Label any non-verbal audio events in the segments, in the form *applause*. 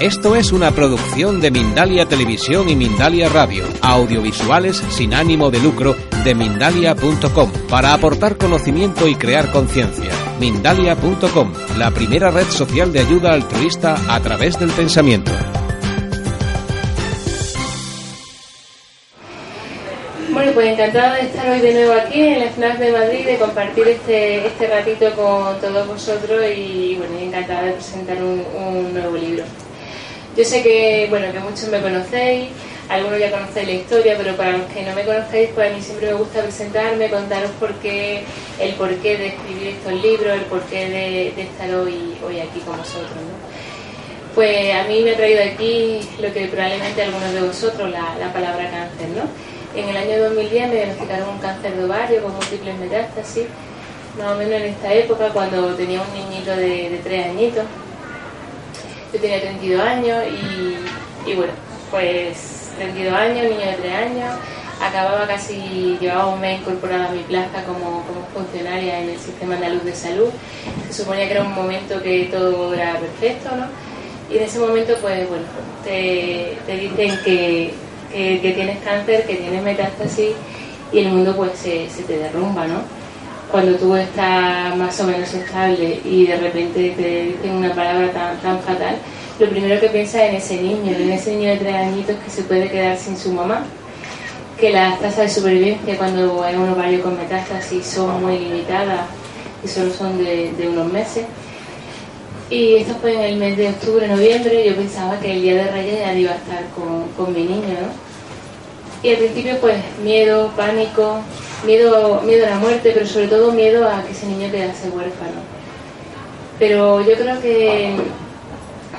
Esto es una producción de Mindalia Televisión y Mindalia Radio, audiovisuales sin ánimo de lucro de mindalia.com, para aportar conocimiento y crear conciencia. Mindalia.com, la primera red social de ayuda altruista a través del pensamiento. Bueno, pues encantada de estar hoy de nuevo aquí en la FNAF de Madrid, de compartir este, este ratito con todos vosotros y bueno, encantada de presentar un, un nuevo libro. Yo sé que, bueno, que muchos me conocéis, algunos ya conocéis la historia, pero para los que no me conocéis, pues a mí siempre me gusta presentarme, contaros por qué, el porqué de escribir estos libros, el porqué de, estar hoy, hoy aquí con vosotros. ¿no? Pues a mí me ha traído aquí lo que probablemente algunos de vosotros, la, la palabra cáncer, ¿no? En el año 2010 me diagnosticaron un cáncer de ovario con múltiples metástasis, más o menos en esta época, cuando tenía un niñito de tres añitos. Yo tenía 32 años y, y bueno, pues 32 años, niño de 3 años, acababa casi, llevaba un mes incorporada a mi plaza como, como funcionaria en el sistema andaluz de salud. Se suponía que era un momento que todo era perfecto, ¿no? Y en ese momento, pues bueno, te, te dicen que, que, que, tienes cáncer, que tienes metástasis y el mundo pues se, se te derrumba, ¿no? Cuando tú estás más o menos estable y de repente te dicen una palabra tan, tan fatal, lo primero que piensas es en ese niño, en ese niño de tres añitos que se puede quedar sin su mamá, que las tasas de supervivencia cuando hay un ovario con metástasis son muy limitadas y solo son de, de unos meses. Y esto fue en el mes de octubre, noviembre, yo pensaba que el día de Reyes ya iba a estar con, con mi niño, ¿no? Y al principio pues miedo, pánico, miedo, miedo a la muerte, pero sobre todo miedo a que ese niño quedase huérfano. Pero yo creo que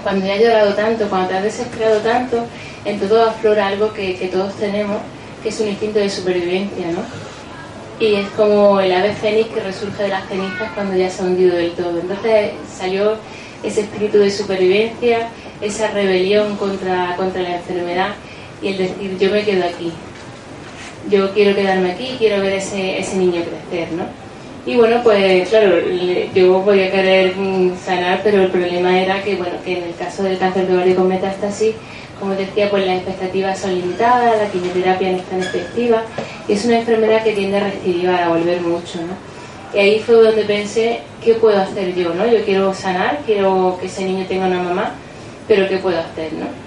cuando ya has llorado tanto, cuando te has desesperado tanto, en todo aflora algo que, que todos tenemos, que es un instinto de supervivencia, ¿no? Y es como el ave fénix que resurge de las cenizas cuando ya se ha hundido del todo. Entonces salió ese espíritu de supervivencia, esa rebelión contra, contra la enfermedad y el decir yo me quedo aquí. Yo quiero quedarme aquí, quiero ver ese, ese niño crecer, ¿no? Y bueno, pues claro, yo podía querer sanar, pero el problema era que, bueno, que en el caso del cáncer de ovario con metástasis, como decía, pues las expectativas son limitadas, la quimioterapia no es tan efectiva, y es una enfermedad que tiende a recidivar, a volver mucho, ¿no? Y ahí fue donde pensé, ¿qué puedo hacer yo, no? Yo quiero sanar, quiero que ese niño tenga una mamá, pero ¿qué puedo hacer, no?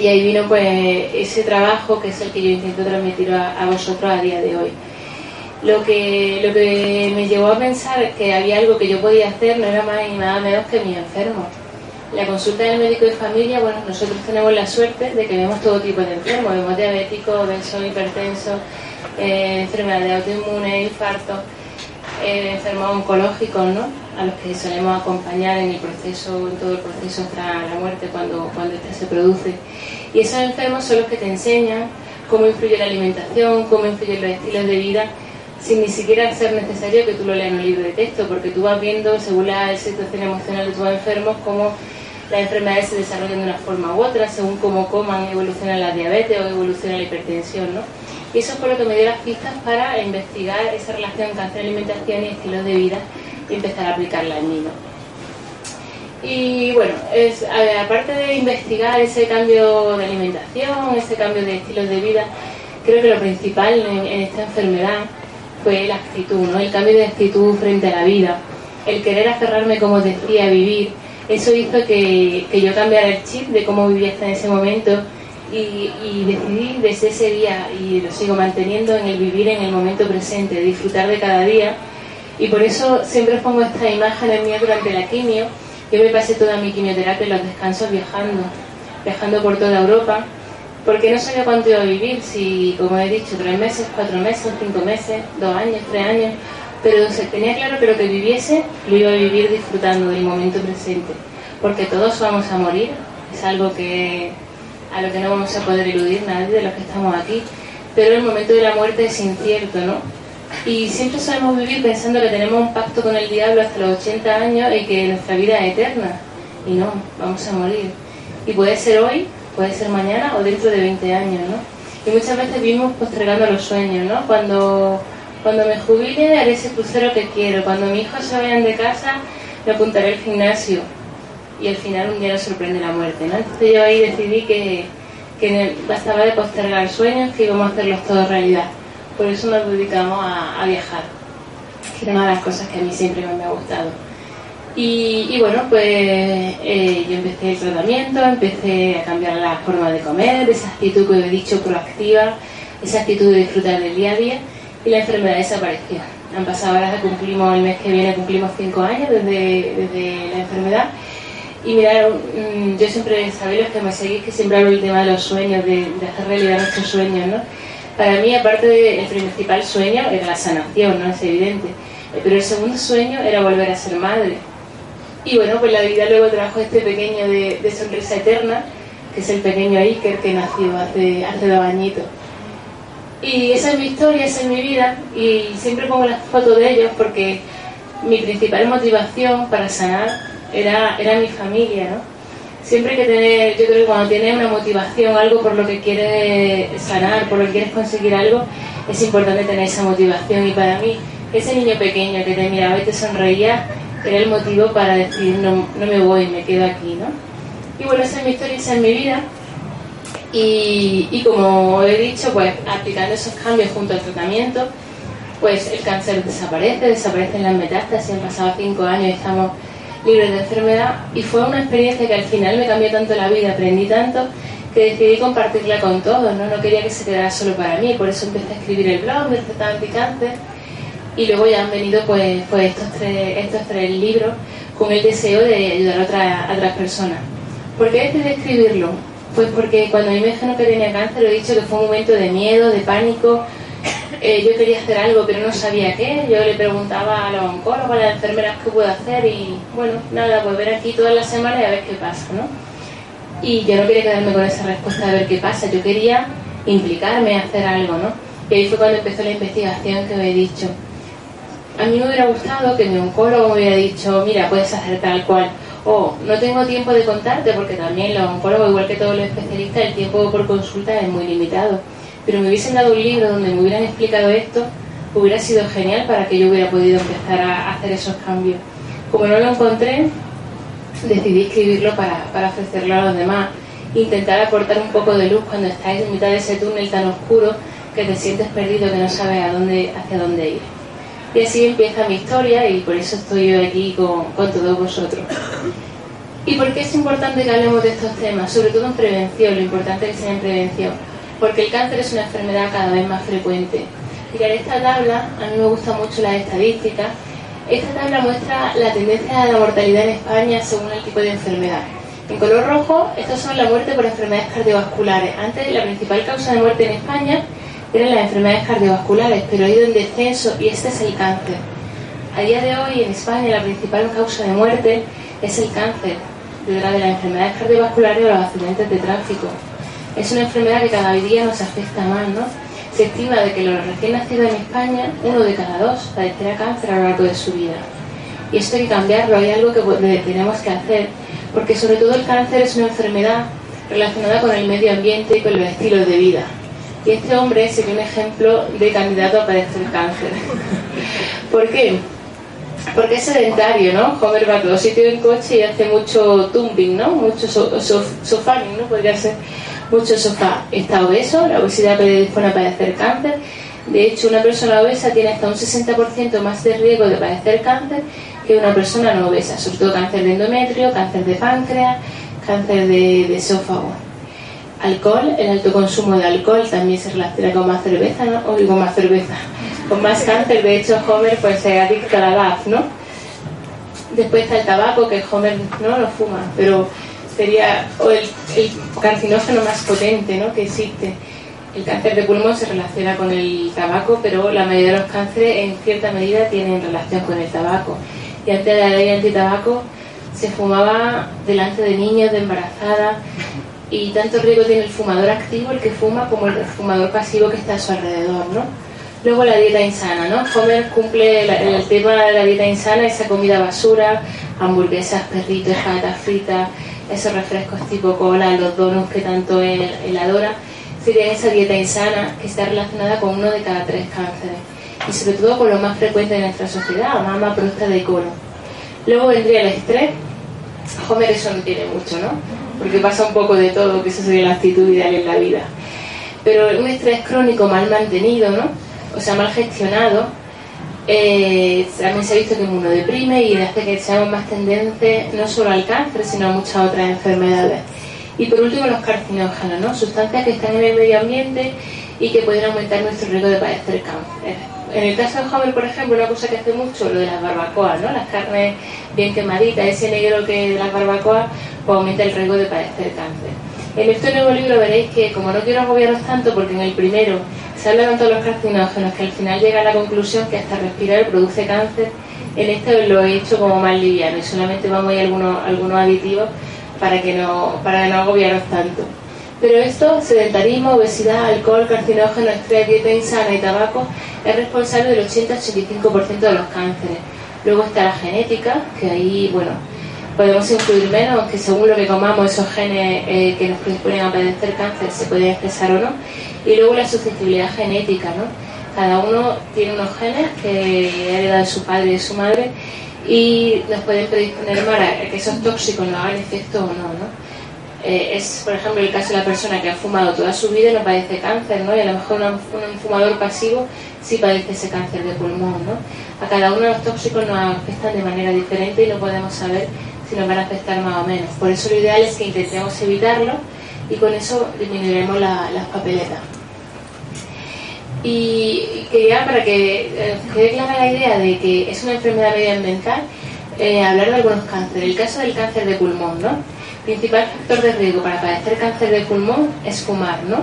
Y ahí vino pues ese trabajo que es el que yo intento transmitir a, vosotros a día de hoy lo que, lo que me llevó a pensar que había algo que yo podía hacer no era más ni nada menos que mi enfermo. La consulta del médico de familia, bueno, nosotros tenemos la suerte de que vemos todo tipo de enfermos, vemos diabéticos, obesos, hipertensos, eh, enfermedades autoinmunes, infartos, eh, enfermos oncológicos, ¿no? A los que solemos acompañar en el proceso, en todo el proceso hasta la muerte cuando, cuando ésta se produce. Y esos enfermos son los que te enseñan cómo influye la alimentación, cómo influyen los estilos de vida sin ni siquiera ser necesario que tú lo leas en un libro de texto, porque tú vas viendo, según la situación emocional de tus enfermos, cómo las enfermedades se desarrollan de una forma u otra, según cómo coman, evoluciona la diabetes o evoluciona la hipertensión, ¿no? Y eso fue lo que me dio las pistas para investigar esa relación cáncer-alimentación y estilos de vida y empezar a aplicarla en mí. Y bueno, es, aparte de investigar ese cambio de alimentación, ese cambio de estilos de vida, creo que lo principal en, esta enfermedad fue la actitud, ¿no? el cambio de actitud frente a la vida, el querer aferrarme, como decía, a vivir. Eso hizo que, que yo cambiara el chip de cómo vivía hasta en ese momento y, y, decidí desde ese día, y lo sigo manteniendo, en el vivir en el momento presente, disfrutar de cada día. Y por eso siempre pongo esta imagen en mí durante la quimio. Yo me pasé toda mi quimioterapia en los descansos viajando, viajando por toda Europa porque no sabía cuánto iba a vivir, si, como he dicho, tres meses, cuatro meses, cinco meses, dos años, tres años, pero se tenía claro que lo que viviese lo iba a vivir disfrutando del momento presente, porque todos vamos a morir, es algo que a lo que no vamos a poder eludir nadie de los que estamos aquí, pero el momento de la muerte es incierto, ¿no? Y siempre sabemos vivir pensando que tenemos un pacto con el diablo hasta los 80 años y que nuestra vida es eterna, y no, vamos a morir. Y puede ser hoy, puede ser mañana o dentro de 20 años, ¿no? Y muchas veces vivimos postergando los sueños, ¿no? Cuando, cuando me jubile haré ese crucero que quiero, cuando mis hijos se vayan de casa me apuntaré al gimnasio. Y al final un día nos sorprende la muerte. ¿no? Entonces yo ahí decidí que, que bastaba de postergar sueños, que íbamos a hacerlos todos realidad. Por eso nos dedicamos a, viajar, que es una de las cosas que a mí siempre me ha gustado. Y, bueno, pues eh, yo empecé el tratamiento, empecé a cambiar la forma de comer, esa actitud que he dicho proactiva, esa actitud de disfrutar del día a día y la enfermedad desapareció. Han pasado ahora, cumplimos el mes que viene, cumplimos cinco años desde, desde la enfermedad. Y mirar, mm, yo siempre sabéis los que me seguís que siempre hablo del tema de los sueños, de, hacer realidad nuestros sueños, ¿no? Para mí, aparte del principal sueño, era la sanación, ¿no? Es evidente. Pero el segundo sueño era volver a ser madre. Y bueno, pues la vida luego trajo este pequeño de, sonrisa eterna, que es el pequeño Iker que nació hace, hace dos añitos. Y esa es mi historia, esa es mi vida y siempre pongo las fotos de ellos porque mi principal motivación para sanar era, era mi familia, ¿no? Siempre que tener, yo creo que cuando tienes una motivación, algo por lo que quieres sanar, por lo que quieres conseguir algo, es importante tener esa motivación y para mí ese niño pequeño que te miraba y te sonreía era el motivo para decir no, no me voy, me quedo aquí, ¿no? Y bueno, esa es mi historia, esa es mi vida y, como he dicho, pues aplicando esos cambios junto al tratamiento, pues el cáncer desaparece, desaparecen las metástasis, han pasado cinco años y estamos libres de enfermedad y fue una experiencia que al final me cambió tanto la vida, aprendí tanto que decidí compartirla con todos, ¿no? no quería que se quedara solo para mí, por eso empecé a escribir el blog de Cáncer y luego ya han venido pues, pues estos, tres, estos tres libros con el deseo de ayudar a, otras, a otras personas. ¿Por qué decidí escribirlo? Pues porque cuando a mí me dijeron que tenía cáncer, he dicho que fue un momento de miedo, de pánico. Eh, yo quería hacer algo, pero no sabía qué. Yo le preguntaba a los oncólogos, a las enfermeras qué puedo hacer y bueno, nada, pues ver aquí todas las semanas y a ver qué pasa, ¿no? Y yo no quería quedarme con esa respuesta de ver qué pasa, yo quería implicarme, hacer algo, ¿no? Y ahí fue cuando empezó la investigación que me he dicho. A mí me hubiera gustado que mi oncólogo me hubiera dicho, mira, puedes hacer tal cual o no tengo tiempo de contarte porque también los oncólogos, igual que todos los especialistas, el tiempo por consulta es muy limitado. Pero me hubiesen dado un libro donde me hubieran explicado esto, hubiera sido genial para que yo hubiera podido empezar a hacer esos cambios. Como no lo encontré, decidí escribirlo para, para ofrecerlo a los demás, intentar aportar un poco de luz cuando estáis en mitad de ese túnel tan oscuro que te sientes perdido, que no sabes a dónde, hacia dónde ir. Y así empieza mi historia y por eso estoy yo aquí con, con todos vosotros. ¿Y por qué es importante que hablemos de estos temas? Sobre todo en prevención, lo importante es que sea en prevención. Porque el cáncer es una enfermedad cada vez más frecuente. Mirad esta tabla, a mí me gusta mucho las estadísticas. Esta tabla muestra la tendencia de la mortalidad en España según el tipo de enfermedad. En color rojo, estas son la muerte por enfermedades cardiovasculares. Antes, la principal causa de muerte en España eran las enfermedades cardiovasculares, pero ha ido en descenso y este es el cáncer. A día de hoy en España la principal causa de muerte es el cáncer, detrás de las enfermedades cardiovasculares o los accidentes de tráfico. Es una enfermedad que cada día nos afecta más, ¿no? Se estima de que los recién nacidos en España, uno de cada dos padecerá cáncer a lo largo de su vida. Y esto hay que cambiarlo, hay algo que tenemos que hacer, porque sobre todo el cáncer es una enfermedad relacionada con el medio ambiente y con los estilos de vida. Y este hombre sería un ejemplo de candidato a padecer cáncer. *laughs* ¿Por qué? Porque es sedentario, ¿no? Homer va a todo sitio en coche y hace mucho tumbing, ¿no? Mucho sofá, ¿no? Podría ser mucho sofá. Está obeso, la obesidad predispone a padecer cáncer. De hecho, una persona obesa tiene hasta un 60% más de riesgo de padecer cáncer que una persona no obesa, sobre todo cáncer de endometrio, cáncer de páncreas, cáncer de, esófago. Alcohol, el alto consumo de alcohol también se relaciona con más cerveza, ¿no? O con más cerveza, con más cáncer. De hecho, Homer pues se adicta a la GAF, ¿no? Después está el tabaco, que Homer no lo fuma, pero sería el, carcinógeno más potente ¿no? que existe. El cáncer de pulmón se relaciona con el tabaco, pero la mayoría de los cánceres en cierta medida tienen relación con el tabaco. Y antes de la ley antitabaco se fumaba delante de niños, de embarazadas, y tanto riesgo tiene el fumador activo, el que fuma, como el fumador pasivo que está a su alrededor, ¿no? Luego la dieta insana, ¿no? Homer cumple el, tema de la dieta insana, esa comida basura, hamburguesas, perritos, patatas fritas, esos refrescos tipo cola, los donuts que tanto él, adora, sería esa dieta insana que está relacionada con uno de cada tres cánceres y sobre todo con lo más frecuente de nuestra sociedad, mama, próstata y colon. Luego vendría el estrés, Homer eso no tiene mucho, ¿no? Porque pasa un poco de todo, que eso sería la actitud ideal en la vida. Pero un estrés crónico mal mantenido, ¿no? O sea, mal gestionado, eh, también se ha visto que uno deprime y hace que seamos más tendentes no solo al cáncer, sino a muchas otras enfermedades. Y por último, los carcinógenos, ¿no? Sustancias que están en el medio ambiente y que pueden aumentar nuestro riesgo de padecer cáncer. En el caso de Homer, por ejemplo, una cosa que hace mucho, lo de las barbacoas, ¿no? Las carnes bien quemaditas, ese negro que de las barbacoas, pues aumenta el riesgo de padecer cáncer. En este nuevo libro veréis que, como no quiero agobiaros tanto, porque en el primero se habla tanto de los carcinógenos que al final llega a la conclusión que hasta respirar produce cáncer, en este lo he hecho como más liviano y solamente vamos a ir algunos, algunos aditivos para que no, para no agobiaros tanto. Pero esto, sedentarismo, obesidad, alcohol, carcinógeno, estrés, dieta insana y tabaco, es responsable del 80-85% de los cánceres. Luego está la genética, que ahí, bueno, podemos influir menos, que según lo que comamos, esos genes eh, que nos predisponen a padecer cáncer se pueden expresar o no. Y luego la susceptibilidad genética, ¿no? Cada uno tiene unos genes que hereda de su padre y de su madre y nos pueden predisponer más a que esos tóxicos no hagan efecto o no, ¿no? Eh, es, por ejemplo, el caso de la persona que ha fumado toda su vida y no padece cáncer, ¿no? Y a lo mejor un, fumador pasivo sí padece ese cáncer de pulmón, ¿no? A cada uno de los tóxicos nos afectan de manera diferente y no podemos saber si nos van a afectar más o menos. Por eso lo ideal es que intentemos evitarlo y con eso disminuiremos las papeletas. Y quería, para que eh, quede clara la idea de que es una enfermedad medioambiental, eh, hablar de algunos cánceres. El caso del cáncer de pulmón, ¿no? principal factor de riesgo para padecer cáncer de pulmón es fumar, ¿no?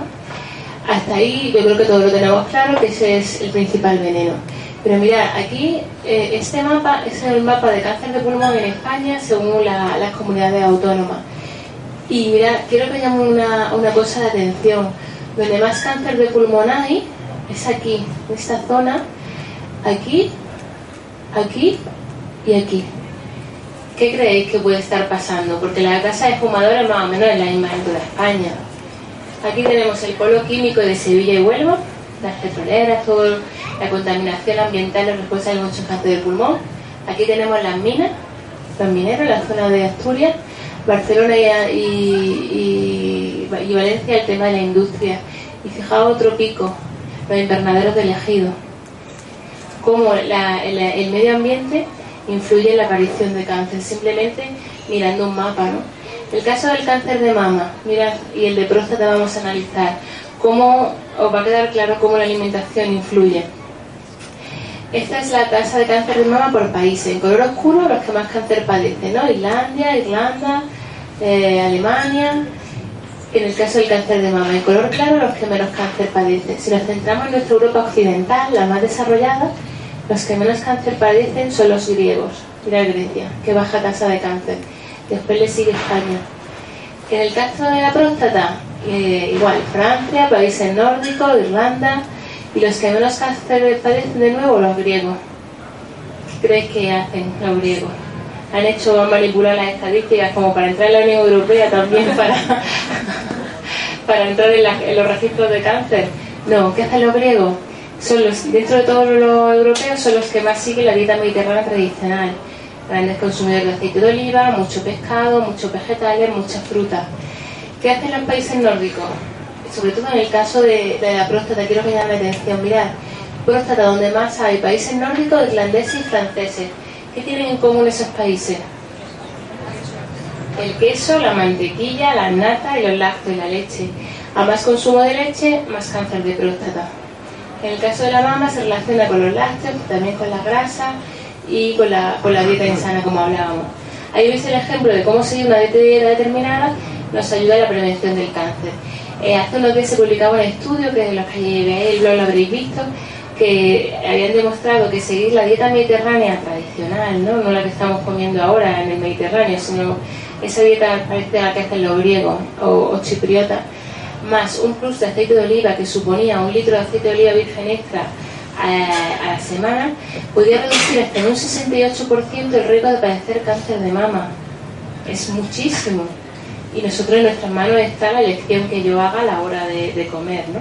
Hasta ahí yo creo que todos lo tenemos claro que ese es el principal veneno. Pero mirad, aquí eh, este mapa es el mapa de cáncer de pulmón en España según las comunidades autónomas. Y mirad, quiero que llame una, una cosa de atención. Donde más cáncer de pulmón hay es aquí, en esta zona, aquí, aquí y aquí. ¿Qué creéis que puede estar pasando? Porque la casa de fumadores más o menos es la misma en toda España. Aquí tenemos el polo químico de Sevilla y Huelva, las petroleras, toda la contaminación ambiental es responsable de muchos cáncer de pulmón. Aquí tenemos las minas, los mineros, la zona de Asturias, Barcelona y, Valencia, el tema de la industria. Y fijaos otro pico, los invernaderos del ejido. Cómo el medio ambiente influye en la aparición de cáncer, simplemente mirando un mapa, ¿no? El caso del cáncer de mama, mira, y el de próstata vamos a analizar cómo os va a quedar claro cómo la alimentación influye. Esta es la tasa de cáncer de mama por países. En color oscuro los que más cáncer padecen, ¿no? Islandia, Irlanda, eh, Alemania. En el caso del cáncer de mama, en color claro los que menos cáncer padecen. Si nos centramos en nuestra Europa occidental, la más desarrollada, los que menos cáncer padecen son los griegos. Mira Grecia, que baja tasa de cáncer. Después le sigue España. En el caso de la próstata, eh, igual, Francia, países nórdicos, Irlanda, y los que menos cáncer padecen de nuevo, los griegos. ¿Qué crees que hacen los griegos? Han hecho manipular las estadísticas como para entrar en la Unión Europea también *laughs* para, para entrar en los registros de cáncer. No, ¿qué hacen los griegos? son los, dentro de todos los europeos, son los que más siguen la dieta mediterránea tradicional. Grandes consumidores de aceite de oliva, mucho pescado, muchos vegetales, muchas frutas. ¿Qué hacen los países nórdicos? Sobre todo en el caso de, la próstata, quiero que llame la atención. Mirad, próstata donde más hay países nórdicos, irlandeses y franceses. ¿Qué tienen en común esos países? El queso, la mantequilla, la nata y los lácteos y la leche. A más consumo de leche, más cáncer de próstata. En el caso de la mama se relaciona con los lácteos, también con la grasa y con la, con la dieta insana, como hablábamos. Ahí veis el ejemplo de cómo seguir una dieta determinada nos ayuda a la prevención del cáncer. Eh, hace unos días se publicaba un estudio, que los que blog lo habréis visto, que habían demostrado que seguir la dieta mediterránea tradicional, ¿no? no la que estamos comiendo ahora en el Mediterráneo, sino esa dieta parece la que hacen los griegos o, o chipriotas, más un plus de aceite de oliva que suponía un litro de aceite de oliva virgen extra eh, a, la semana, podía reducir hasta en un 68% el riesgo de padecer cáncer de mama. Es muchísimo. Y nosotros en nuestras manos está la elección que yo haga a la hora de, comer, ¿no?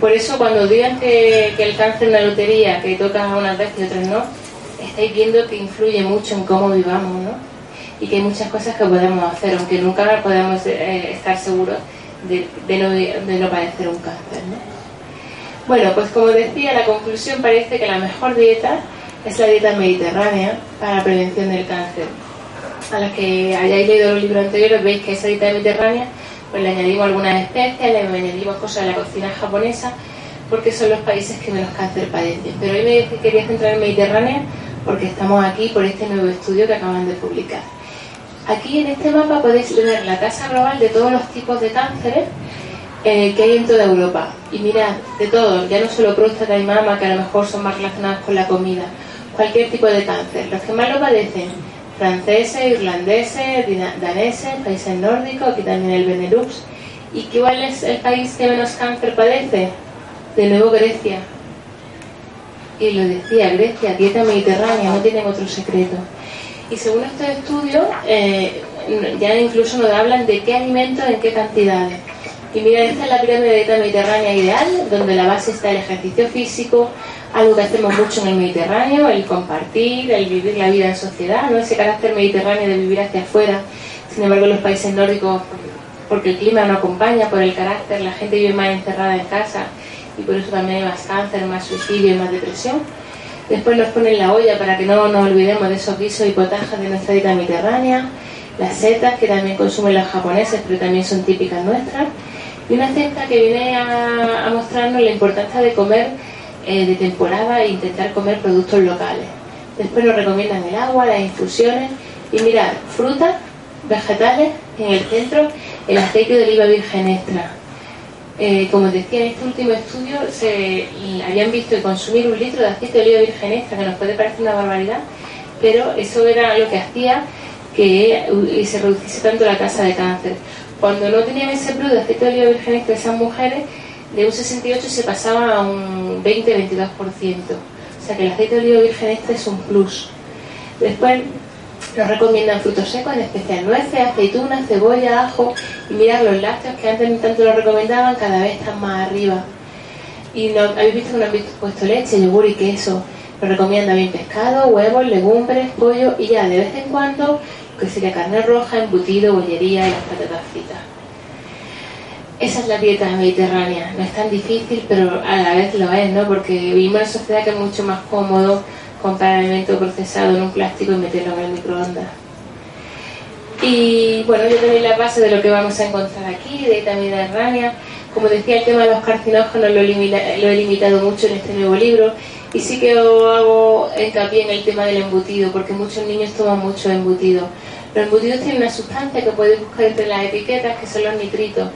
Por eso cuando digan que, el cáncer es una lotería, que toca unas veces y otras no, estáis viendo que influye mucho en cómo vivamos, ¿no? y que hay muchas cosas que podemos hacer, aunque nunca podemos eh, estar seguros de, no, de, no, padecer un cáncer. ¿no? Bueno, pues como decía, la conclusión parece que la mejor dieta es la dieta mediterránea para la prevención del cáncer. A los que hayáis leído los libros anteriores veis que esa dieta mediterránea pues le añadimos algunas especias, le añadimos cosas de la cocina japonesa, porque son los países que menos cáncer padecen. Pero hoy me quería centrar en Mediterránea porque estamos aquí por este nuevo estudio que acaban de publicar. Aquí en este mapa podéis ver la tasa global de todos los tipos de cánceres eh, que hay en toda Europa. Y mirad, de todos, ya no solo próstata y mama, que a lo mejor son más relacionados con la comida, cualquier tipo de cáncer. Los que más lo padecen, franceses, irlandeses, daneses, países nórdicos, aquí también el Benelux. ¿Y cuál es el país que menos cáncer padece? De nuevo Grecia. Y lo decía, Grecia, dieta mediterránea, no tienen otro secreto. Y según estos estudios, eh, ya incluso nos hablan de qué alimentos, en qué cantidades. Y mira, esta es la pirámide de dieta mediterránea ideal, donde la base está el ejercicio físico, algo que hacemos mucho en el Mediterráneo, el compartir, el vivir la vida en sociedad, ¿no? ese carácter mediterráneo de vivir hacia afuera. Sin embargo, en los países nórdicos, porque el clima no acompaña, por el carácter, la gente vive más encerrada en casa y por eso también hay más cáncer, más suicidio y más depresión. Después nos ponen la olla para que no nos olvidemos de esos guisos y potajas de nuestra dieta mediterránea, las setas que también consumen los japoneses, pero también son típicas nuestras, y una cesta que viene a, mostrarnos la importancia de comer eh, de temporada e intentar comer productos locales. Después nos recomiendan el agua, las infusiones y mirar, frutas, vegetales, en el centro el aceite de oliva virgen extra, eh, como decía en este último estudio, se habían visto consumir un litro de aceite de oliva virgen extra, que nos puede parecer una barbaridad, pero eso era lo que hacía que se reduciese tanto la tasa de cáncer. Cuando no tenían ese plus de aceite de oliva virgen extra esas mujeres, de un 68 se pasaba a un 20-22%. O sea que el aceite de oliva virgen extra es un plus. Después nos recomiendan frutos secos, en especial nueces, aceitunas, cebolla, ajo. Y mirad, los lácteos que antes tanto lo recomendaban, cada vez están más arriba. Y no, habéis visto que no han puesto leche, yogur y queso. Nos recomiendan bien pescado, huevos, legumbres, pollo y ya de vez en cuando, que sería carne roja, embutido, bollería y las patatas fritas. Esa es la dieta mediterránea. No es tan difícil, pero a la vez lo es, ¿no? Porque vivimos en una sociedad que es mucho más cómodo comprar alimento procesado en un plástico y meterlo en el microondas. Y bueno, yo tenéis la base de lo que vamos a encontrar aquí, de dieta mediterránea. Como decía, el tema de los carcinógenos lo, he limitado mucho en este nuevo libro y sí que hago hincapié en el tema del embutido, porque muchos niños toman mucho embutido. Los embutidos tienen una sustancia que podéis buscar entre las etiquetas, que son los nitritos.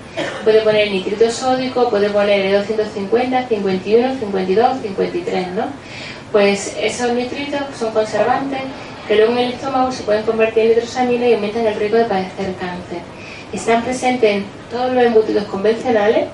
Puede poner nitrito sódico, puede poner 250, 51, 52, 53, ¿no? pues esos nitritos son conservantes que luego en el estómago se pueden convertir en nitrosamina y aumentan el riesgo de padecer cáncer. Están presentes en todos los embutidos convencionales,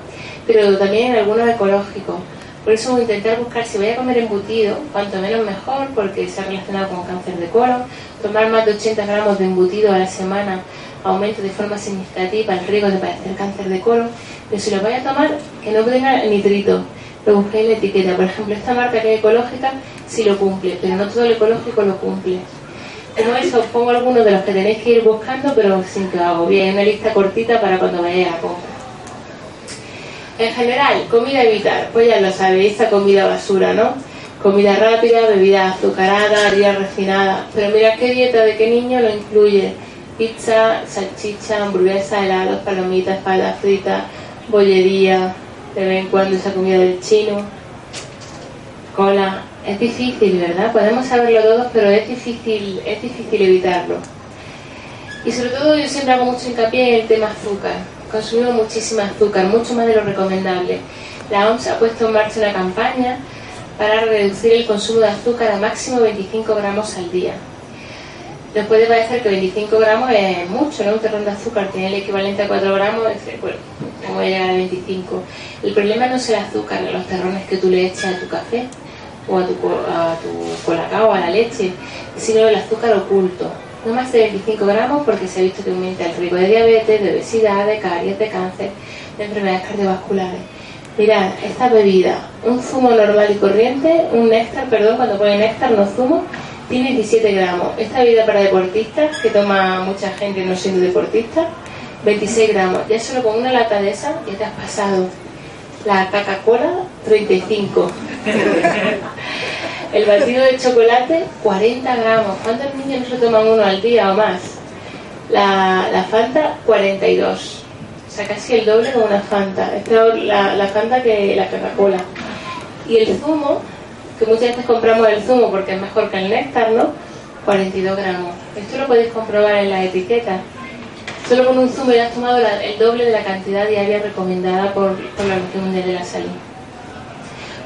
pero también en algunos ecológicos. Por eso intentar buscar si voy a comer embutido, cuanto menos mejor, porque se ha relacionado con cáncer de colon. Tomar más de 80 gramos de embutido a la semana aumenta de forma significativa el riesgo de padecer cáncer de colon. Pero si lo voy a tomar, que no tenga nitrito lo busqué en la etiqueta. Por ejemplo, esta marca que es ecológica sí lo cumple, pero no todo el ecológico lo cumple. Como eso, os pongo algunos de los que tenéis que ir buscando, pero sin que hago bien, una lista cortita para cuando vayáis a compra. En general, comida evitar, pues ya lo sabéis, esta comida basura, ¿no? Comida rápida, bebida azucarada, harina refinada. Pero mira qué dieta de qué niño lo incluye. Pizza, salchicha, hamburguesa, helados, palomitas, falda frita, bollería, de vez en cuando esa comida del chino, cola. Es difícil, ¿verdad? Podemos saberlo todos, pero es difícil, es difícil evitarlo. Y sobre todo yo siempre hago mucho hincapié en el tema azúcar. Consumimos muchísima azúcar, mucho más de lo recomendable. La OMS ha puesto en marcha una campaña para reducir el consumo de azúcar a máximo 25 gramos al día. Nos puede parecer que 25 gramos es mucho, ¿no? Un terrón de azúcar tiene el equivalente a 4 gramos, bueno, ¿cómo voy a llegar a 25? El problema no es el azúcar, los terrones que tú le eches a tu café o a tu, a tu colacao, a la leche, sino el azúcar oculto. No más de 25 gramos porque se ha visto que aumenta el riesgo de diabetes, de obesidad, de caries, de cáncer, de enfermedades cardiovasculares. Mirad, esta bebida, un zumo normal y corriente, un néctar, perdón, cuando pone néctar no zumo, tiene 17 gramos. Esta bebida para deportistas, que toma mucha gente no siendo deportista, 26 gramos. Ya solo con una lata de esa ya te has pasado. La Coca-Cola, 35. *laughs* El batido de chocolate, 40 gramos. ¿Cuántos niños no se toman uno al día o más? La, la Fanta, 42. O sea, casi el doble con una Fanta. Es peor la, la Fanta que la Coca-Cola. Y el zumo, que muchas veces compramos el zumo porque es mejor que el néctar, ¿no? 42 gramos. Esto lo podéis comprobar en la etiqueta. Solo con un zumo ya has tomado el doble de la cantidad diaria recomendada por, por la Organización Mundial de la Salud.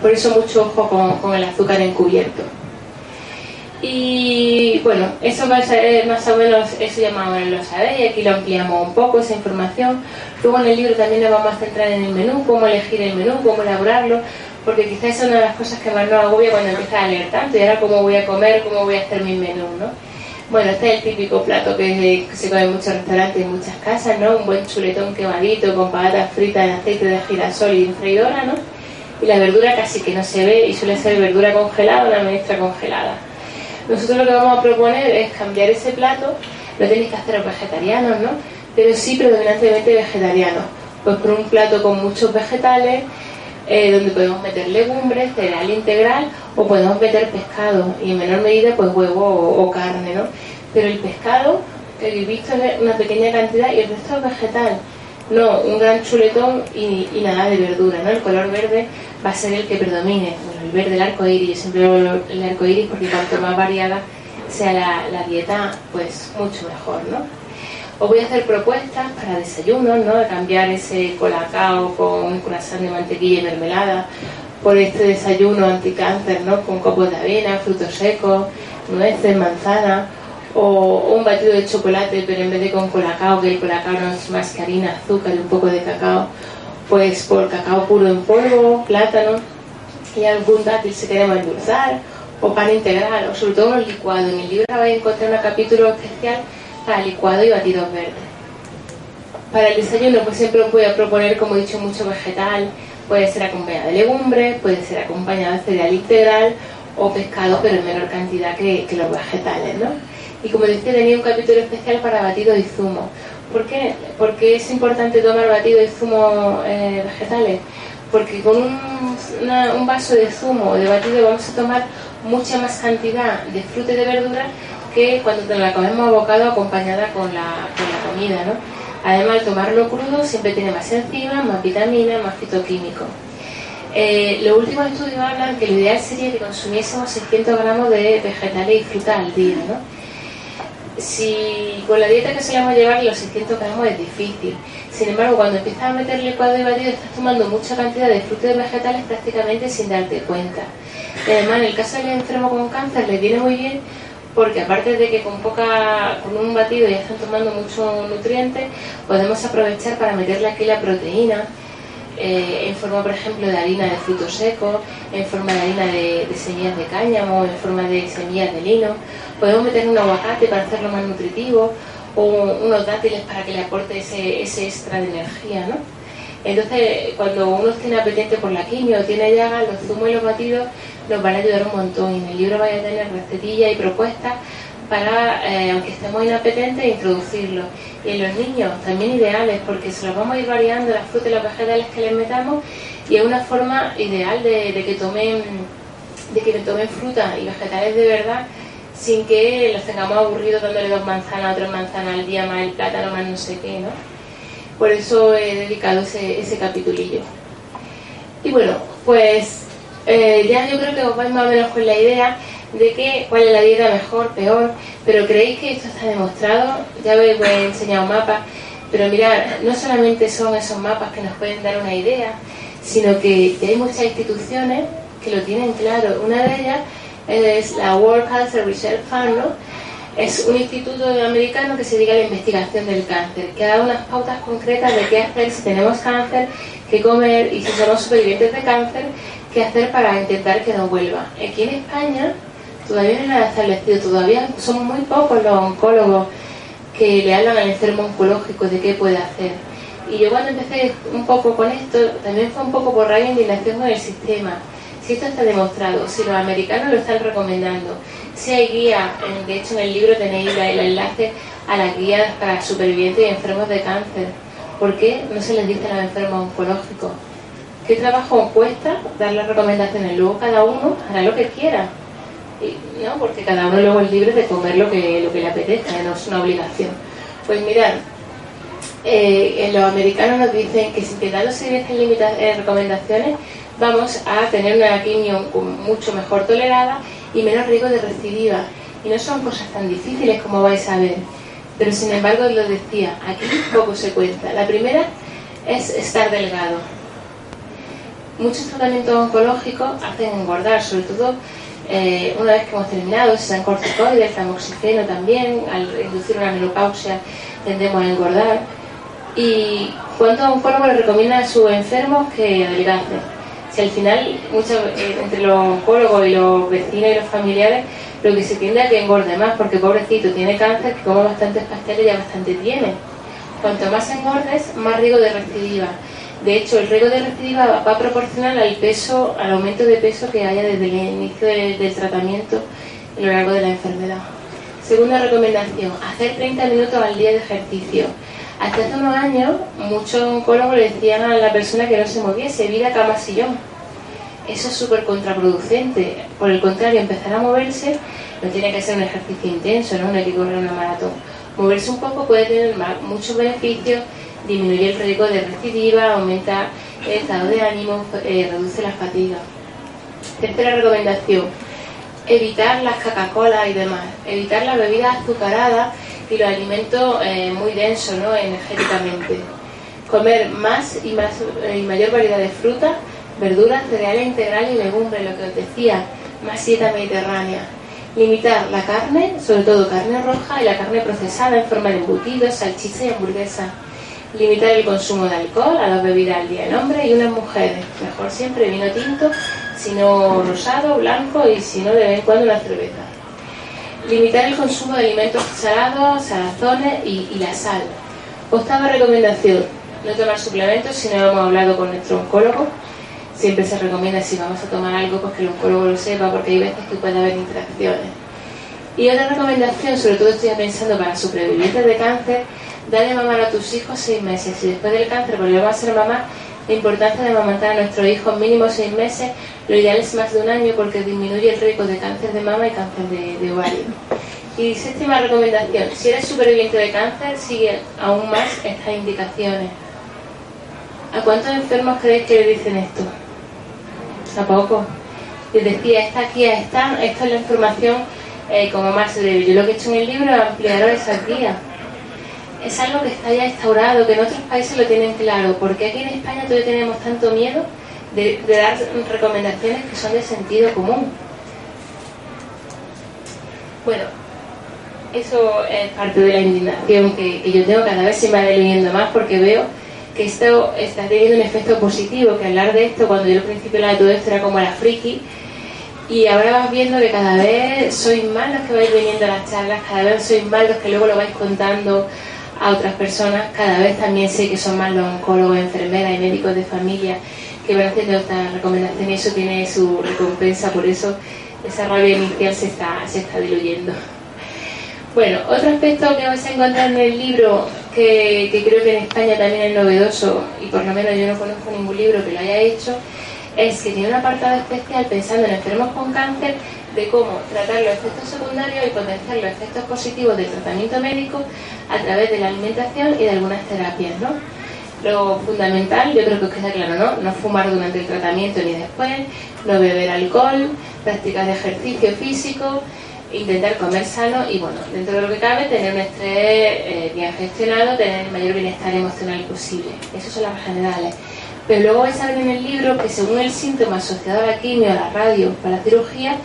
Por eso mucho ojo con, con el azúcar encubierto. Y bueno, eso a ser más o menos, eso ya más o menos lo sabéis, aquí lo ampliamos un poco, esa información. Luego en el libro también nos vamos a centrar en el menú, cómo elegir el menú, cómo elaborarlo, porque quizás es una de las cosas que más nos agobia cuando empiezas a leer tanto, y ahora cómo voy a comer, cómo voy a hacer mi menú, ¿no? Bueno, este es el típico plato que, se come en muchos restaurantes y en muchas casas, ¿no? Un buen chuletón quemadito con patatas fritas en aceite de girasol y en freidora, ¿no? Y la verdura casi que no se ve y suele ser verdura congelada o una menestra congelada. Nosotros lo que vamos a proponer es cambiar ese plato, lo tenéis que hacer vegetarianos, ¿no? Pero sí predominantemente vegetarianos. Pues por un plato con muchos vegetales, eh, donde podemos meter legumbres, cereal integral o podemos meter pescado y en menor medida pues huevo o, carne, ¿no? Pero el pescado, he visto es una pequeña cantidad y el resto es vegetal. No, un gran chuletón y, nada de verdura, ¿no? El color verde va a ser el que predomine. El verde, el arco iris, siempre el arco iris porque cuanto más variada sea la, la dieta, pues mucho mejor, ¿no? Os voy a hacer propuestas para desayunos, ¿no? De cambiar ese colacao con corazón de mantequilla y mermelada por este desayuno anticáncer, ¿no? Con copos de avena, frutos secos, nueces, manzana o un batido de chocolate, pero en vez de con colacao, que el colacao no es más que harina, azúcar y un poco de cacao, pues por cacao puro en polvo, plátano y algún dátil si queremos endulzar, o pan integral, o sobre todo los licuados. En el libro vais a encontrar un capítulo especial para licuado y batidos verdes. Para el desayuno, pues siempre os voy a proponer, como he dicho, mucho vegetal. Puede ser acompañado de legumbres, puede ser acompañado de cereal integral o pescado, pero en menor cantidad que, los vegetales, ¿no? Y como decía, tenía un capítulo especial para batidos y zumo. ¿Por qué? Porque es importante tomar batidos y zumo eh, vegetales. Porque con un, vaso de zumo o de batido vamos a tomar mucha más cantidad de fruta y de verdura que cuando te la comemos abocado acompañada con la, con la comida, ¿no? Además, tomarlo crudo siempre tiene más enzimas, más vitaminas, más fitoquímicos. Eh, los últimos estudios hablan que lo ideal sería que consumiésemos 600 gramos de vegetales y fruta al día, ¿no? Si con la dieta que solemos llevar los 600 gramos es difícil. Sin embargo, cuando empiezas a meter licuado y batido, estás tomando mucha cantidad de frutas y vegetales prácticamente sin darte cuenta. Y además, en el caso del enfermo con cáncer, le viene muy bien porque aparte de que con poca con un batido ya están tomando muchos nutrientes, podemos aprovechar para meterle aquí la proteína eh, en forma, por ejemplo, de harina de frutos secos, en forma de harina de, semillas de cáñamo, en forma de semillas de lino. Podemos meter un aguacate para hacerlo más nutritivo o unos dátiles para que le aporte ese, ese extra de energía, ¿no? Entonces, cuando uno tiene apetente por la quimio o tiene llagas, los zumos y los batidos nos van a ayudar un montón. Y en el libro vaya a tener recetillas y propuestas para, eh, aunque estemos inapetentes, introducirlo. Y en los niños también ideales, porque se los vamos a ir variando las frutas y los vegetales que les metamos y es una forma ideal de, que tomen de que tomen fruta y vegetales de verdad sin que los tengamos aburridos dándole dos manzanas, tres manzanas al día, más el plátano, más no sé qué, ¿no? Por eso he dedicado ese, ese capitulillo. Y bueno, pues eh, ya yo creo que os vais más o menos con la idea de que cuál es la dieta mejor, peor, pero creéis que esto está demostrado. Ya os he enseñado mapas, pero mirad, no solamente son esos mapas que nos pueden dar una idea, sino que hay muchas instituciones que lo tienen claro. Una de ellas es la World Cancer Research Fund. Es un instituto americano que se dedica a la investigación del cáncer, que dado unas pautas concretas de qué hacer si tenemos cáncer, qué comer y si somos supervivientes de cáncer, qué hacer para intentar que no vuelva. Aquí en España todavía no nada establecido, todavía son muy pocos los oncólogos que le hablan al enfermo oncológico de qué puede hacer. Y yo cuando empecé un poco con esto, también fue un poco por rabia e indignación con el sistema si esto está demostrado, si los americanos lo están recomendando, si hay guía, de hecho en el libro tenéis el enlace a las guías para supervivientes y enfermos de cáncer. ¿Por qué no se les dice a los enfermos oncológicos? ¿Qué trabajo cuesta dar las recomendaciones? Luego cada uno hará lo que quiera. ¿no? Porque cada uno luego es libre de comer lo que, lo que le apetezca, no es una obligación. Pues mirad, eh, los americanos nos dicen que si te dan los eh, recomendaciones, vamos a tener una quimio mucho mejor tolerada y menos riesgo de recidiva. Y no son cosas tan difíciles como vais a ver. Pero sin embargo, lo decía, aquí poco se cuenta. La primera es estar delgado. Muchos tratamientos oncológicos hacen engordar, sobre todo eh, una vez que hemos terminado, si sean corticoides, tamoxifeno también, al inducir una menopausia tendemos a engordar. ¿Y cuántos oncólogos le recomiendan a sus enfermos que adelgacen? Si al final, muchos, eh, entre los oncólogos y los vecinos y los familiares, lo que se tiende a que engorde más, porque pobrecito tiene cáncer, que como bastantes pasteles ya bastante tiene. Cuanto más engordes, más riesgo de recidiva. De hecho, el riesgo de recidiva va a proporcionar al peso, al aumento de peso que haya desde el inicio del tratamiento a lo largo de la enfermedad. Segunda recomendación, hacer 30 minutos al día de ejercicio. Hasta hace unos años, muchos oncólogos le decían a la persona que no se moviese, vida cama sillón. Eso es súper contraproducente. Por el contrario, empezar a moverse no tiene que ser un ejercicio intenso, ¿no? No hay que correr una maratón. Moverse un poco puede tener muchos beneficios disminuye el riesgo de recidiva, aumenta el estado de ánimo, eh, reduce la fatiga. Tercera recomendación, evitar las Coca-Cola y demás, evitar las bebidas azucaradas y los alimentos eh, muy densos ¿no? energéticamente. Comer más y, más eh, y mayor variedad de frutas, verduras, cereales integrales y legumbres, lo que os decía, más dieta mediterránea. Limitar la carne, sobre todo carne roja y la carne procesada en forma de embutidos, salchicha y hamburguesa limitar el consumo de alcohol a las bebidas al día en hombres y unas mujeres. Mejor siempre vino tinto, si no rosado, blanco y si no de vez en cuando una cerveza. Limitar el consumo de alimentos salados, salazones y, la sal. Octava recomendación, no tomar suplementos si no hemos hablado con nuestro oncólogo. Siempre se recomienda si vamos a tomar algo, pues que el oncólogo lo sepa, porque hay veces que puede haber interacciones. Y otra recomendación, sobre todo estoy pensando para supervivientes de cáncer, dale mamar a tus hijos seis meses. Y después del cáncer volvemos a ser mamá, la importancia de amamantar a nuestros hijos mínimo seis meses, lo ideal es más de un año porque disminuye el riesgo de cáncer de mama y cáncer de, ovario. Y séptima recomendación, si eres superviviente de cáncer, sigue aún más estas indicaciones. ¿A cuántos enfermos creéis que le dicen esto? ¿A poco? Les decía, esta aquí está, esta es la información eh, como más breve. Yo lo que he hecho en el libro es ampliar esa guía es algo que está ya instaurado, que en otros países lo tienen claro, porque aquí en España todavía tenemos tanto miedo de, dar recomendaciones que son de sentido común. Bueno, eso es parte de la indignación que, yo tengo, cada vez se me va diluyendo más porque veo que esto está teniendo un efecto positivo, que hablar de esto cuando yo al principio hablaba de todo esto era como la friki, y ahora vas viendo que cada vez sois más los que vais viniendo a las charlas, cada vez sois más los que luego lo vais contando a otras personas. Cada vez también sé que son más los oncólogos, enfermeras y médicos de familia que van haciendo esta recomendación y eso tiene su recompensa, por eso esa rabia inicial se está, se está diluyendo. Bueno, otro aspecto que vais a encontrar en el libro que, que creo que en España también es novedoso y por lo menos yo no conozco ningún libro que lo haya hecho es que tiene un apartado especial pensando en enfermos con cáncer de cómo tratar los efectos secundarios y potenciar los efectos positivos del tratamiento médico a través de la alimentación y de algunas terapias, ¿no? Lo fundamental, yo creo que queda claro, ¿no? No fumar durante el tratamiento ni después, no beber alcohol, practicar ejercicio físico, intentar comer sano y, bueno, dentro de lo que cabe, tener un estrés eh, bien gestionado, tener el mayor bienestar emocional posible. Esas son las generales. Pero luego vais a ver en el libro que según el síntoma asociado a la quimio, a la radio, para la cirugía,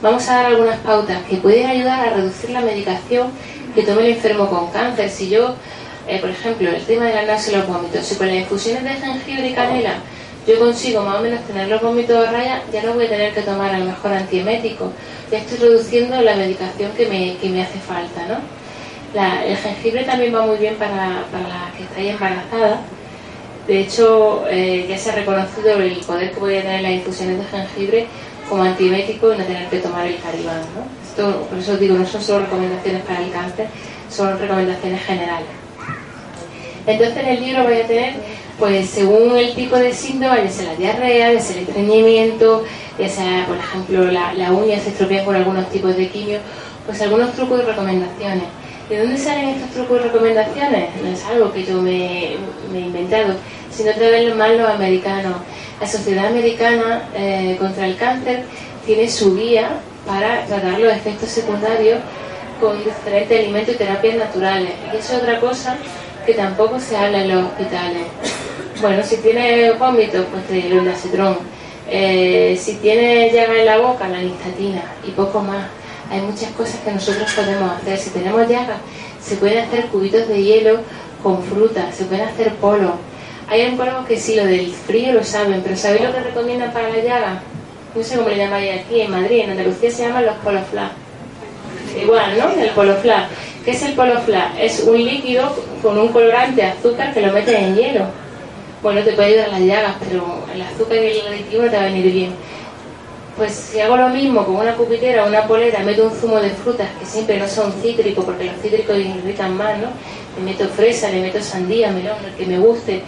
vamos a dar algunas pautas que pueden ayudar a reducir la medicación que tome el enfermo con cáncer. Si yo, eh, por ejemplo, el tema de la náusea y los vómitos, si con las infusiones de jengibre y canela yo consigo más o menos tener los vómitos de raya, ya no voy a tener que tomar a lo mejor antiemético. Ya estoy reduciendo la medicación que me, que me hace falta, ¿no? el jengibre también va muy bien para, para las que estáis embarazadas De hecho, eh, ya se ha reconocido el poder que puede tener las infusiones de jengibre como antibiótico y no tener que tomar el caribán. Esto, por eso digo, no son solo recomendaciones para el cáncer, son recomendaciones generales. Entonces en el libro voy a tener, pues según el tipo de síndrome, ya sea la diarrea, ya sea el estreñimiento, ya sea, por ejemplo, la, uña se estropea con algunos tipos de quimio, pues algunos trucos y recomendaciones. ¿De dónde salen estos trucos y recomendaciones? No es algo que yo me, he inventado, sino otra vez más los americanos. La Sociedad Americana eh, contra el Cáncer tiene su guía para tratar los efectos secundarios con diferentes alimentos y terapias naturales. Y eso es otra cosa que tampoco se habla en los hospitales. Bueno, si tiene vómitos, pues te el acitrón. Eh, si tiene llaga en la boca, la nistatina y poco más hay muchas cosas que nosotros podemos hacer. Si tenemos llagas, se pueden hacer cubitos de hielo con fruta, se pueden hacer polos. Hay oncólogos que sí, lo del frío lo saben, pero ¿sabéis lo que recomiendan para la llaga? No sé cómo le llamáis aquí en Madrid, en Andalucía se llaman los poloflas. Igual, ¿no? El poloflas. ¿Qué es el poloflas? Es un líquido con un colorante azúcar que lo metes en hielo. Bueno, te puede ayudar las llagas, pero el azúcar y el aditivo no te va a venir bien pues si hago lo mismo con una pupitera o una polera, meto un zumo de frutas que siempre no son cítricos, porque los cítricos irritan más, ¿no? Le meto fresa, le meto sandía, melón, el que me guste,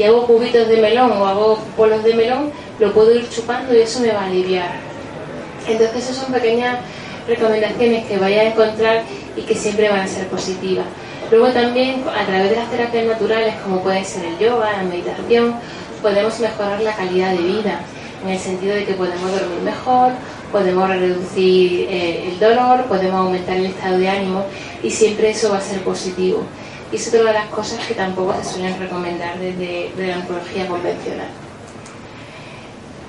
y hago cubitos de melón o hago polos de melón, lo puedo ir chupando y eso me va a aliviar. Entonces esas son pequeñas recomendaciones que vaya a encontrar y que siempre van a ser positivas. Luego también a través de las terapias naturales, como puede ser el yoga, la meditación, podemos mejorar la calidad de vida en el sentido de que podemos dormir mejor, podemos reducir eh, el dolor, podemos aumentar el estado de ánimo y siempre eso va a ser positivo. Y es otra de las cosas que tampoco se suelen recomendar desde, la oncología convencional.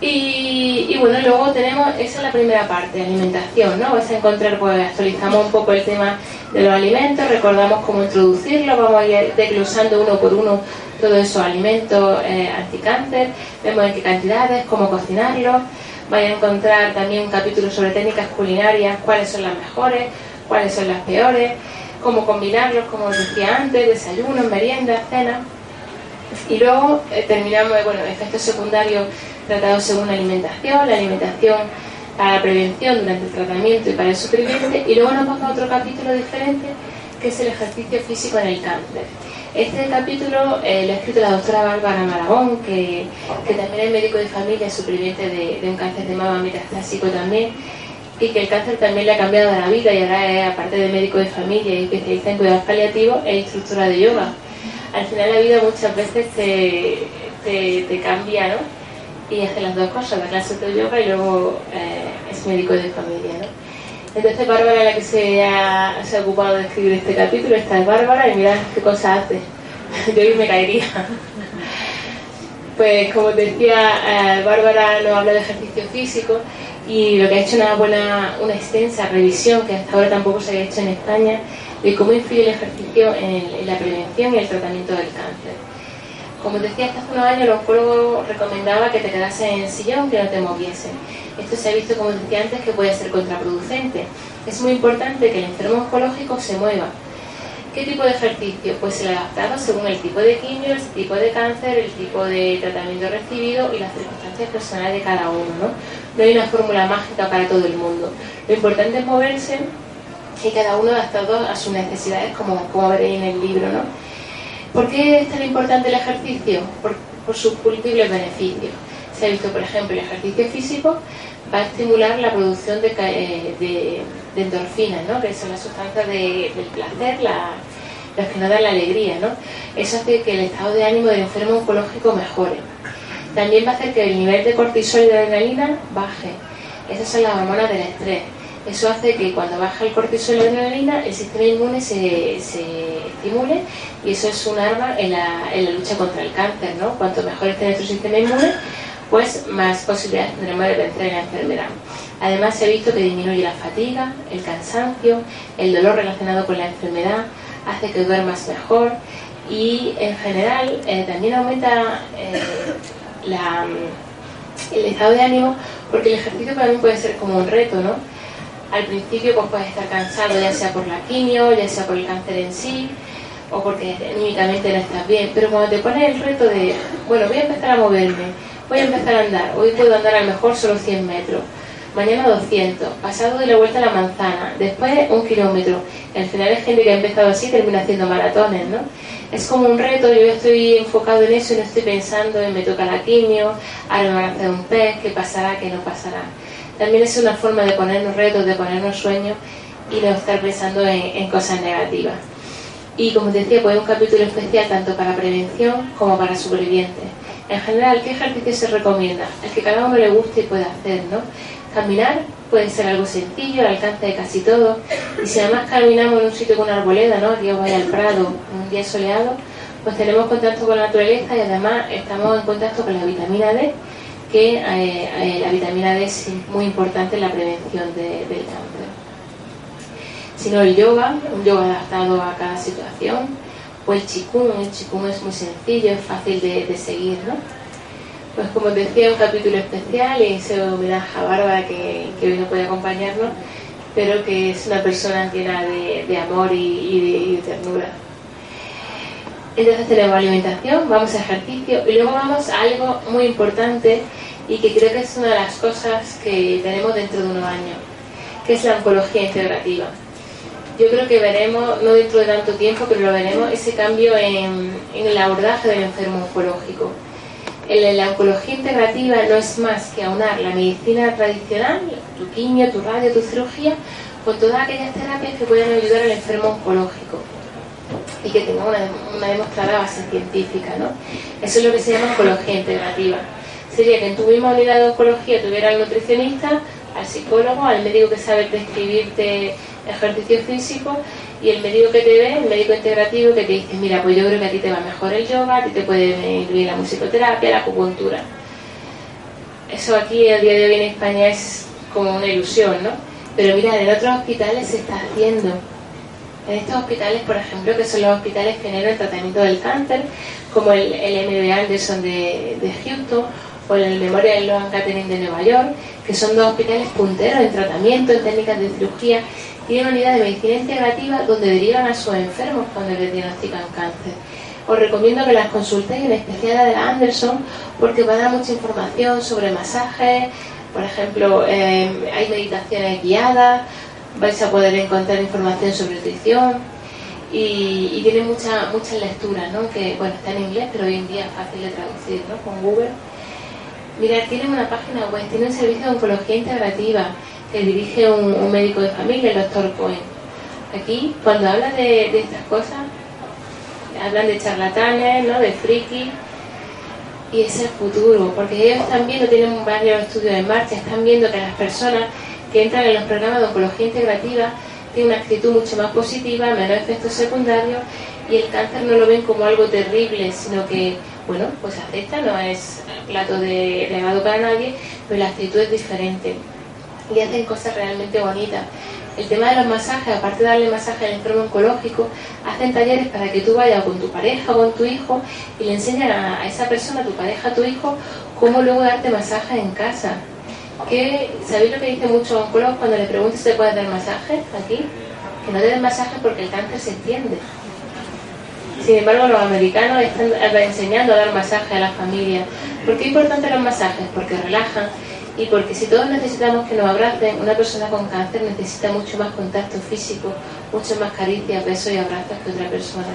Y, bueno, luego tenemos, esa es la primera parte, alimentación, ¿no? Vas a encontrar, pues actualizamos un poco el tema de los alimentos, recordamos cómo introducirlos, vamos a ir desglosando uno por uno todos esos alimentos eh, anticáncer, vemos en qué cantidades, cómo cocinarlos, vais a encontrar también un capítulo sobre técnicas culinarias, cuáles son las mejores, cuáles son las peores, cómo combinarlos, como decía antes, desayunos, meriendas, cenas. Y luego eh, terminamos, bueno, efectos secundarios tratados según la alimentación, la alimentación para la prevención durante el tratamiento y para el superviviente, y luego nos vamos a otro capítulo diferente que es el ejercicio físico en el cáncer. Este capítulo eh, lo ha escrito la doctora Bárbara Maragón, que, también es médico de familia, superviviente de, un cáncer de mama metastásico también, y que el cáncer también le ha cambiado la vida y ahora es, aparte de médico de familia y especialista en cuidados paliativos, es instructora de yoga. Al final la vida muchas veces te, te, cambia, ¿no? Y hace las dos cosas, da clase de yoga y luego eh, es médico de familia, ¿no? Entonces Bárbara es la que se ha, se ha ocupado de escribir este capítulo, esta es Bárbara y mirad qué cosa hace. *laughs* Yo me caería. *laughs* Pues como te decía, eh, Bárbara nos habla de ejercicio físico y lo que ha hecho una buena, una extensa revisión que hasta ahora tampoco se había hecho en España de cómo influye el ejercicio en, la prevención y el tratamiento del cáncer. Como decía, hasta hace unos años el oncólogo recomendaba que te quedases en sillón, que no te moviesen esto se ha visto, como decía antes, que puede ser contraproducente. Es muy importante que el enfermo oncológico se mueva. ¿Qué tipo de ejercicio? Pues el adaptado según el tipo de quimio, el tipo de cáncer, el tipo de tratamiento recibido y las circunstancias personales de cada uno. ¿no? No hay una fórmula mágica para todo el mundo. Lo importante es moverse y cada uno adaptado a sus necesidades, como, como veréis en el libro. ¿no? ¿Por qué es tan importante el ejercicio? Por, por sus múltiples beneficios. Se ha visto, por ejemplo, el ejercicio físico va a estimular la producción de, eh, endorfinas, ¿no? que son las sustancias del placer, las que nos dan la alegría. ¿no? Eso hace que el estado de ánimo del enfermo oncológico mejore. También va a hacer que el nivel de cortisol y de adrenalina baje. Esas son las hormonas del estrés. Eso hace que cuando baja el cortisol y la adrenalina, el sistema inmune se, se estimule y eso es un arma en la, en la lucha contra el cáncer. ¿no? Cuanto mejor esté nuestro sistema inmune, pues más posibilidades tendremos de vencer la enfermedad. Además se ha visto que disminuye la fatiga, el cansancio, el dolor relacionado con la enfermedad, hace que duermas mejor y en general eh, también aumenta eh, el estado de ánimo porque el ejercicio para mí puede ser como un reto, ¿no? Al principio pues puedes estar cansado ya sea por la quimio, ya sea por el cáncer en sí, o porque anímicamente no estás bien, pero cuando te pones el reto de, bueno, voy a empezar a moverme, voy a empezar a andar, hoy puedo andar a lo mejor solo 100 metros, mañana 200, pasado de la vuelta a la manzana, después un kilómetro. al final es gente que ha empezado así termina haciendo maratones, ¿no? Es como un reto, yo estoy enfocado en eso y no estoy pensando en me toca la quimio, ahora me van a hacer un pez, qué pasará, qué no pasará. También es una forma de ponernos retos, de ponernos sueños y no estar pensando en, cosas negativas. Y como decía, pues es un capítulo especial tanto para prevención como para supervivientes. En general, ¿qué ejercicio se recomienda? El que cada uno le guste y pueda hacer, ¿no? Caminar puede ser algo sencillo, al alcance de casi todo. Y si además caminamos en un sitio con una arboleda, ¿no? Dios vaya al Prado, un día soleado, pues tenemos contacto con la naturaleza y además estamos en contacto con la vitamina D, que eh, eh, la vitamina D es muy importante en la prevención del cáncer. Si no, el yoga, un yoga adaptado a cada situación, o el chikung, el chikung es muy sencillo, es fácil de, de seguir, ¿no? Pues como decía, un capítulo especial y ese homenaje a Bárbara que, hoy no puede acompañarnos, pero que es una persona llena de, amor y, de, ternura. Entonces tenemos alimentación, vamos a ejercicio y luego vamos a algo muy importante y que creo que es una de las cosas que tenemos dentro de unos años, que es la oncología integrativa. Yo creo que veremos, no dentro de tanto tiempo, pero lo veremos, ese cambio en el abordaje del enfermo oncológico la oncología integrativa no es más que aunar la medicina tradicional, tu quimio, tu radio, tu cirugía, con todas aquellas terapias que puedan ayudar al enfermo oncológico y que tengan una, demostrada base científica. ¿no? Eso es lo que se llama oncología integrativa. Sería que en tu misma unidad de oncología tuviera al nutricionista, al psicólogo, al médico que sabe prescribirte ejercicio físico y el médico que te ve, el médico integrativo que te dice, mira, pues yo creo que a ti te va mejor el yoga, a ti te puede incluir la musicoterapia, la acupuntura. Eso aquí el día de hoy en España es como una ilusión, ¿no? Pero mira, en otros hospitales se está haciendo. En estos hospitales, por ejemplo, que son los hospitales pioneros el tratamiento del cáncer, como el, el MD Anderson de, de Houston o el Memorial Sloan Kettering de Nueva York, que son dos hospitales punteros en tratamiento, en técnicas de cirugía tiene una unidad de medicina integrativa donde derivan a sus enfermos cuando les diagnostican cáncer. Os recomiendo que las consultéis, en especial la de la Anderson, porque va a dar mucha información sobre masajes, por ejemplo, eh, hay meditaciones guiadas, vais a poder encontrar información sobre nutrición y, tiene mucha, muchas lecturas, ¿no? que bueno, está en inglés, pero hoy en día es fácil de traducir ¿no? con Google. Mirad, tiene una página web, tiene un servicio de oncología integrativa, que dirige un, médico de familia, el doctor Cohen. Aquí, cuando hablan de, estas cosas, hablan de charlatanes, ¿no? de friki, y es el futuro, porque ellos están viendo, tienen varios estudios en marcha, están viendo que las personas que entran en los programas de oncología integrativa tienen una actitud mucho más positiva, menos efectos secundarios, y el cáncer no lo ven como algo terrible, sino que, bueno, pues acepta, no es plato de regalo para nadie, pero la actitud es diferente y hacen cosas realmente bonitas. El tema de los masajes, aparte de darle masaje al enfermo oncológico, hacen talleres para que tú vayas con tu pareja o con tu hijo y le enseñan a, esa persona, a tu pareja, a tu hijo, cómo luego darte masajes en casa. ¿Sabéis lo que dicen muchos oncólogos cuando le preguntas si te puedes dar masajes aquí? Que no te den masajes porque el cáncer se extiende. Sin embargo, los americanos están enseñando a dar masajes a la familia. ¿Por qué es importante los masajes? Porque relajan y porque si todos necesitamos que nos abracen, una persona con cáncer necesita mucho más contacto físico, mucho más caricias, besos y abrazos que otra persona.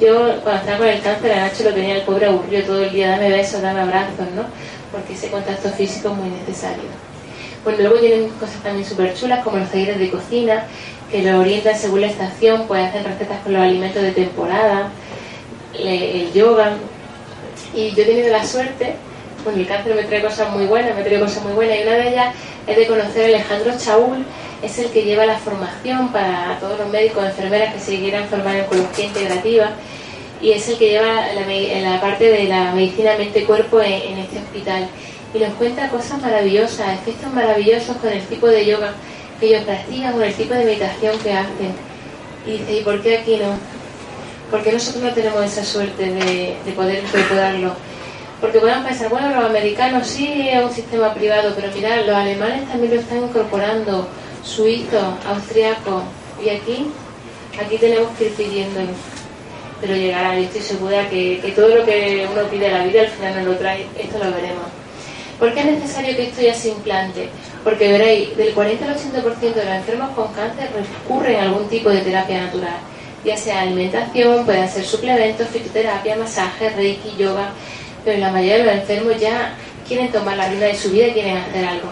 Yo cuando estaba con el cáncer a Nacho lo tenía el pobre aburrido todo el día, dame besos, dame abrazos, ¿no? Porque ese contacto físico es muy necesario. Bueno, luego tienen cosas también súper chulas como los talleres de cocina, que lo orientan según la estación, pues hacen recetas con los alimentos de temporada, el yoga. Y yo he tenido la suerte el cáncer me trae cosas muy buenas, me trae cosas muy buenas y una de ellas es de conocer a Alejandro Chaúl, es el que lleva la formación para todos los médicos y enfermeras que se quieran formar en oncología integrativa y es el que lleva la, la parte de la medicina mente-cuerpo en, este hospital y nos cuenta cosas maravillosas, efectos maravillosos con el tipo de yoga que ellos practican, con el tipo de meditación que hacen. Y dice, ¿y por qué aquí no? Porque nosotros no tenemos esa suerte de, de poder incorporarlo porque puedan pensar, bueno, los americanos sí es un sistema privado, pero mirad, los alemanes también lo están incorporando, suizos, austriacos, y aquí, aquí tenemos que ir pidiéndolo. pero llegará. Yo estoy segura que, que todo lo que uno pide a la vida al final nos lo trae. Esto lo veremos. ¿Por qué es necesario que esto ya se implante? Porque veréis, del 40 al 80% de los enfermos con cáncer recurren a algún tipo de terapia natural, ya sea alimentación, pueden ser suplementos, fitoterapia, masaje, reiki, yoga, pero la mayoría de los enfermos ya quieren tomar la vida de su vida y quieren hacer algo.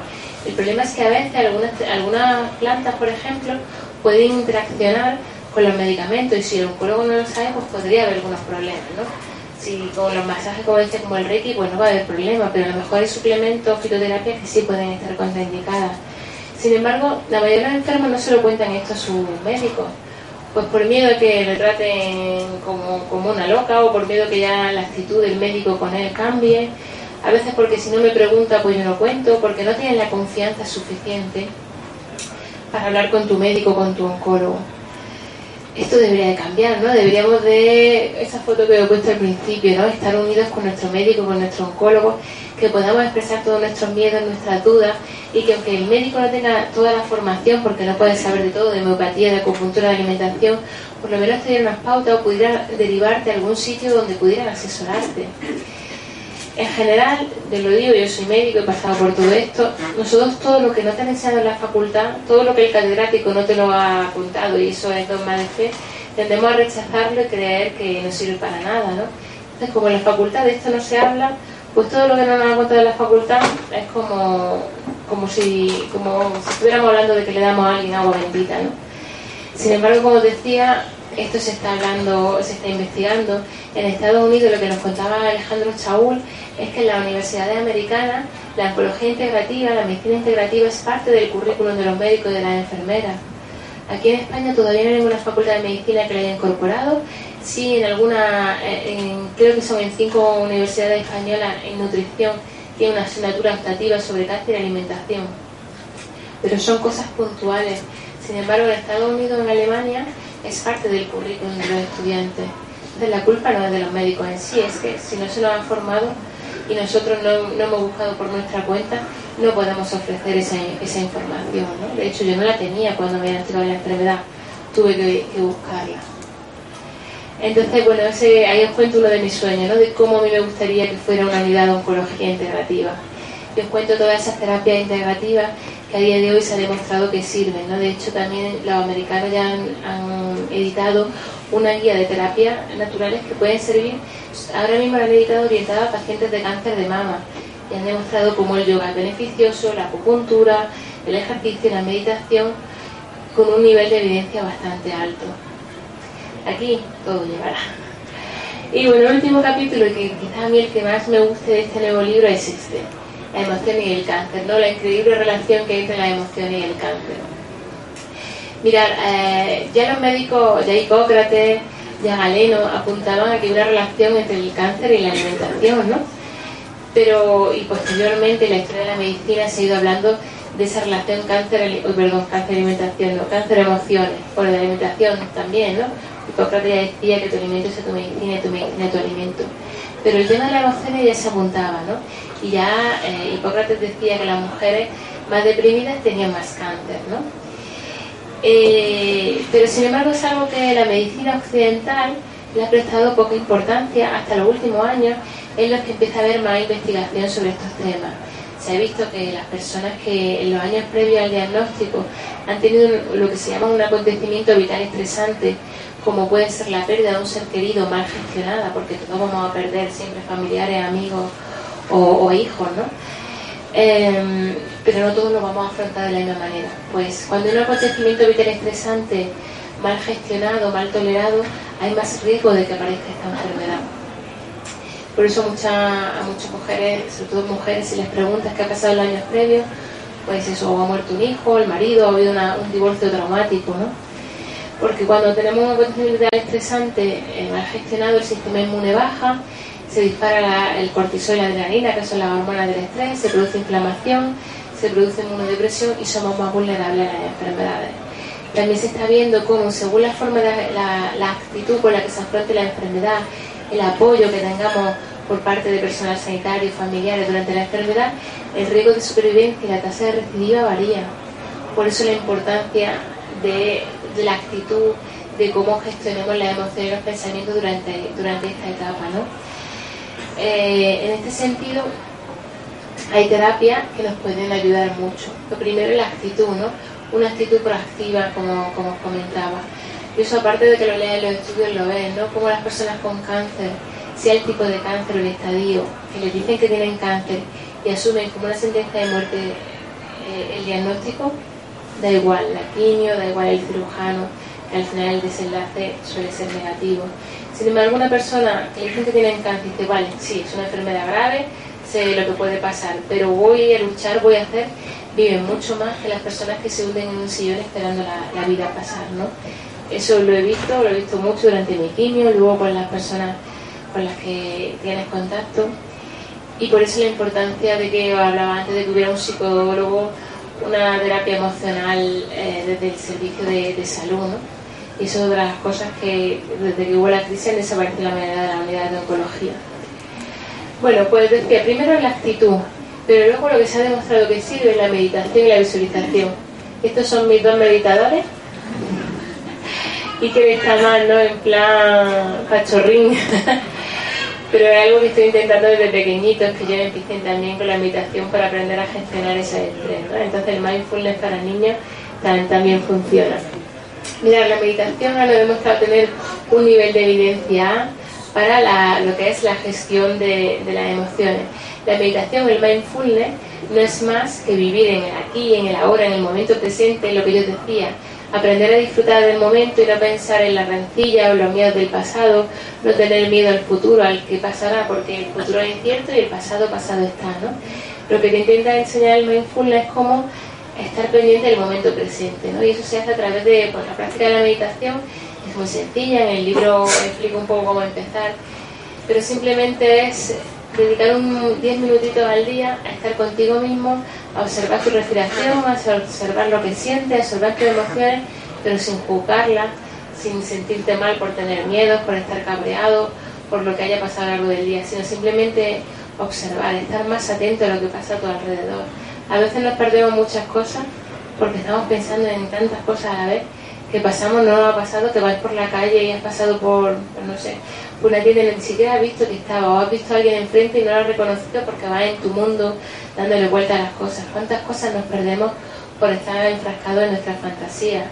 El problema es que a veces algunas, algunas plantas, por ejemplo, pueden interaccionar con los medicamentos y si el oncólogo no lo sabe, pues podría haber algunos problemas, ¿no? Si con los masajes como este, como el Reiki, pues no va a haber problema, pero a lo mejor hay suplementos, fitoterapias que sí pueden estar contraindicadas. Sin embargo, la mayoría de los enfermos no se lo cuentan esto a sus médicos, pues por miedo a que le traten como, como una loca o por miedo que ya la actitud del médico con él cambie, a veces porque si no me pregunta pues yo no cuento, porque no tienen la confianza suficiente para hablar con tu médico, con tu oncólogo. Esto debería de cambiar, ¿no? Deberíamos de, esa foto que he puesto al principio, ¿no? Estar unidos con nuestro médico, con nuestro oncólogo, que podamos expresar todos nuestros miedos, nuestras dudas, y que aunque el médico no tenga toda la formación, porque no puede saber de todo, de homeopatía, de acupuntura, de alimentación, por lo menos tener unas pautas o pudiera derivarte a algún sitio donde pudieran asesorarte. En general, te lo digo, yo soy médico, he pasado por todo esto. Nosotros todo lo que no te han enseñado en la facultad, todo lo que el catedrático no te lo ha apuntado, y eso es dogma de fe, tendemos a rechazarlo y creer que no sirve para nada, ¿no? Entonces, como en la facultad de esto no se habla, pues todo lo que no nos han contado en la facultad es como, como, si, como si estuviéramos hablando de que le damos a alguien agua bendita, ¿no? Sin embargo, como decía, esto se está hablando, se está investigando. En Estados Unidos lo que nos contaba Alejandro Chaúl es que en las universidades americanas la oncología integrativa, la medicina integrativa es parte del currículum de los médicos y de las enfermeras. Aquí en España todavía no hay ninguna facultad de medicina que la haya incorporado. Sí, en alguna, creo que son en cinco universidades españolas en nutrición, tiene una asignatura optativa sobre cáncer y alimentación. Pero son cosas puntuales. Sin embargo, en Estados Unidos, en Alemania, es parte del currículum de los estudiantes. Entonces, la culpa no es de los médicos en sí, es que si no se nos han formado y nosotros no, no hemos buscado por nuestra cuenta, no podemos ofrecer esa, esa información. ¿no? De hecho, yo no la tenía cuando me diagnosticaron la enfermedad, tuve que, que, buscarla. Entonces, bueno, ese, ahí os cuento uno de mis sueños, ¿no? de cómo a mí me gustaría que fuera una unidad de oncología integrativa. Y os cuento todas esas terapias integrativas que a día de hoy se ha demostrado que sirven. ¿no? De hecho, también los americanos ya han, editado una guía de terapias naturales que pueden servir, ahora mismo la han editado orientada a pacientes de cáncer de mama y han demostrado cómo el yoga es beneficioso, la acupuntura, el ejercicio, la meditación, con un nivel de evidencia bastante alto. Aquí todo llegará. Y bueno, el último capítulo, que quizás a mí el que más me guste de este nuevo libro es este, la emoción y el cáncer, ¿no? La increíble relación que hay entre la emoción y el cáncer. Mirad, eh, ya los médicos, ya Hipócrates, ya Galeno, apuntaban a que hay una relación entre el cáncer y la alimentación, ¿no? Pero, y posteriormente en la historia de la medicina se ha ido hablando de esa relación cáncer, perdón, cáncer alimentación, no, cáncer emociones, o de alimentación también, ¿no? Hipócrates ya decía que tu alimento es tu medicina y tu medicina tu alimento. Pero el tema de la emociones ya se apuntaba, ¿no? Y ya eh, Hipócrates decía que las mujeres más deprimidas tenían más cáncer, ¿no? Eh, pero sin embargo es algo que la medicina occidental le ha prestado poca importancia hasta los últimos años en los que empieza a haber más investigación sobre estos temas. Se ha visto que las personas que en los años previos al diagnóstico han tenido lo que se llama un acontecimiento vital estresante, como puede ser la pérdida de un ser querido mal gestionada, porque todos vamos a perder siempre familiares, amigos o, o hijos, ¿no? Eh, pero no todos lo vamos a afrontar de la misma manera. Pues cuando un acontecimiento vital estresante, mal gestionado, mal tolerado, hay más riesgo de que aparezca esta enfermedad. Por eso mucha, a muchas mujeres, sobre todo mujeres, si les preguntas qué ha pasado en los años previos, pues eso, o ha muerto un hijo, el marido, ha habido una, un divorcio traumático, ¿no? Porque cuando tenemos un acontecimiento vital estresante eh, mal gestionado, el sistema inmune baja, se dispara el cortisol y la adrenalina, que son las hormonas del estrés, se produce inflamación, se produce inmunodepresión y somos más vulnerables a las enfermedades. También se está viendo cómo, según la forma de la, actitud con la que se afronte la enfermedad, el apoyo que tengamos por parte de personal sanitario y familiares durante la enfermedad, el riesgo de supervivencia y la tasa de recidiva varía. Por eso la importancia de, de la actitud, de cómo gestionemos las emociones y los pensamientos durante, durante esta etapa. ¿no? Eh, en este sentido, hay terapias que nos pueden ayudar mucho. Lo primero es la actitud, ¿no? una actitud proactiva, como, como os comentaba. Y eso aparte de que lo lean los estudios, lo ven, ¿no? Como las personas con cáncer, sea el tipo de cáncer o el estadio, que les dicen que tienen cáncer y asumen como una sentencia de muerte eh, el diagnóstico, da igual la quimio, da igual el cirujano, que al final el desenlace suele ser negativo. Sin embargo, una persona que dicen que tiene cáncer dice, vale, sí, es una enfermedad grave, sé lo que puede pasar, pero voy a luchar, voy a hacer, viven mucho más que las personas que se hunden en un sillón esperando la, la vida pasar, ¿no? Eso lo he visto, lo he visto mucho durante mi quimio, luego con las personas con las que tienes contacto. Y por eso la importancia de que hablaba antes de que hubiera un psicólogo, una terapia emocional eh, desde el servicio de, salud. Y eso es de las cosas que desde que hubo la crisis han desaparecido la mayoría de la unidad de oncología. Bueno, pues decía, primero es la actitud, pero luego lo que se ha demostrado que sirve es la meditación y la visualización. Estos son mis dos meditadores y que está mal, ¿no? En plan cachorrín. *laughs* Pero es algo que estoy intentando desde pequeñitos, que yo empiecen también con la meditación para aprender a gestionar ese estrés, ¿no? Entonces el mindfulness para niños también, funciona. Mira, la meditación ha demostrado tener un nivel de evidencia para lo que es la gestión de, de las emociones. La meditación, el mindfulness, no es más que vivir en el aquí, en el ahora, en el momento presente, lo que yo decía, aprender a disfrutar del momento y no pensar en la rencilla o los miedos del pasado, no tener miedo al futuro, al que pasará, porque el futuro es incierto y el pasado pasado está, ¿no? Lo que te intenta enseñar el mindfulness es cómo estar pendiente del momento presente, ¿no? Y eso se hace a través de pues, la práctica de la meditación, es muy sencilla, en el libro explico un poco cómo empezar, pero simplemente es dedicar un 10 minutitos al día a estar contigo mismo, a observar tu respiración, a observar lo que sientes, a observar tus emociones, pero sin juzgarlas, sin sentirte mal por tener miedo, por estar cabreado, por lo que haya pasado a lo largo del día, sino simplemente observar, estar más atento a lo que pasa a tu alrededor. A veces nos perdemos muchas cosas porque estamos pensando en tantas cosas a la vez que pasamos, no nos ha pasado que vais por la calle y has pasado por, no sé, una tienda y ni siquiera has visto que estaba, o has visto a alguien enfrente y no lo has reconocido porque vas en tu mundo dándole vuelta a las cosas. ¿Cuántas cosas nos perdemos por estar enfrascados en nuestra fantasía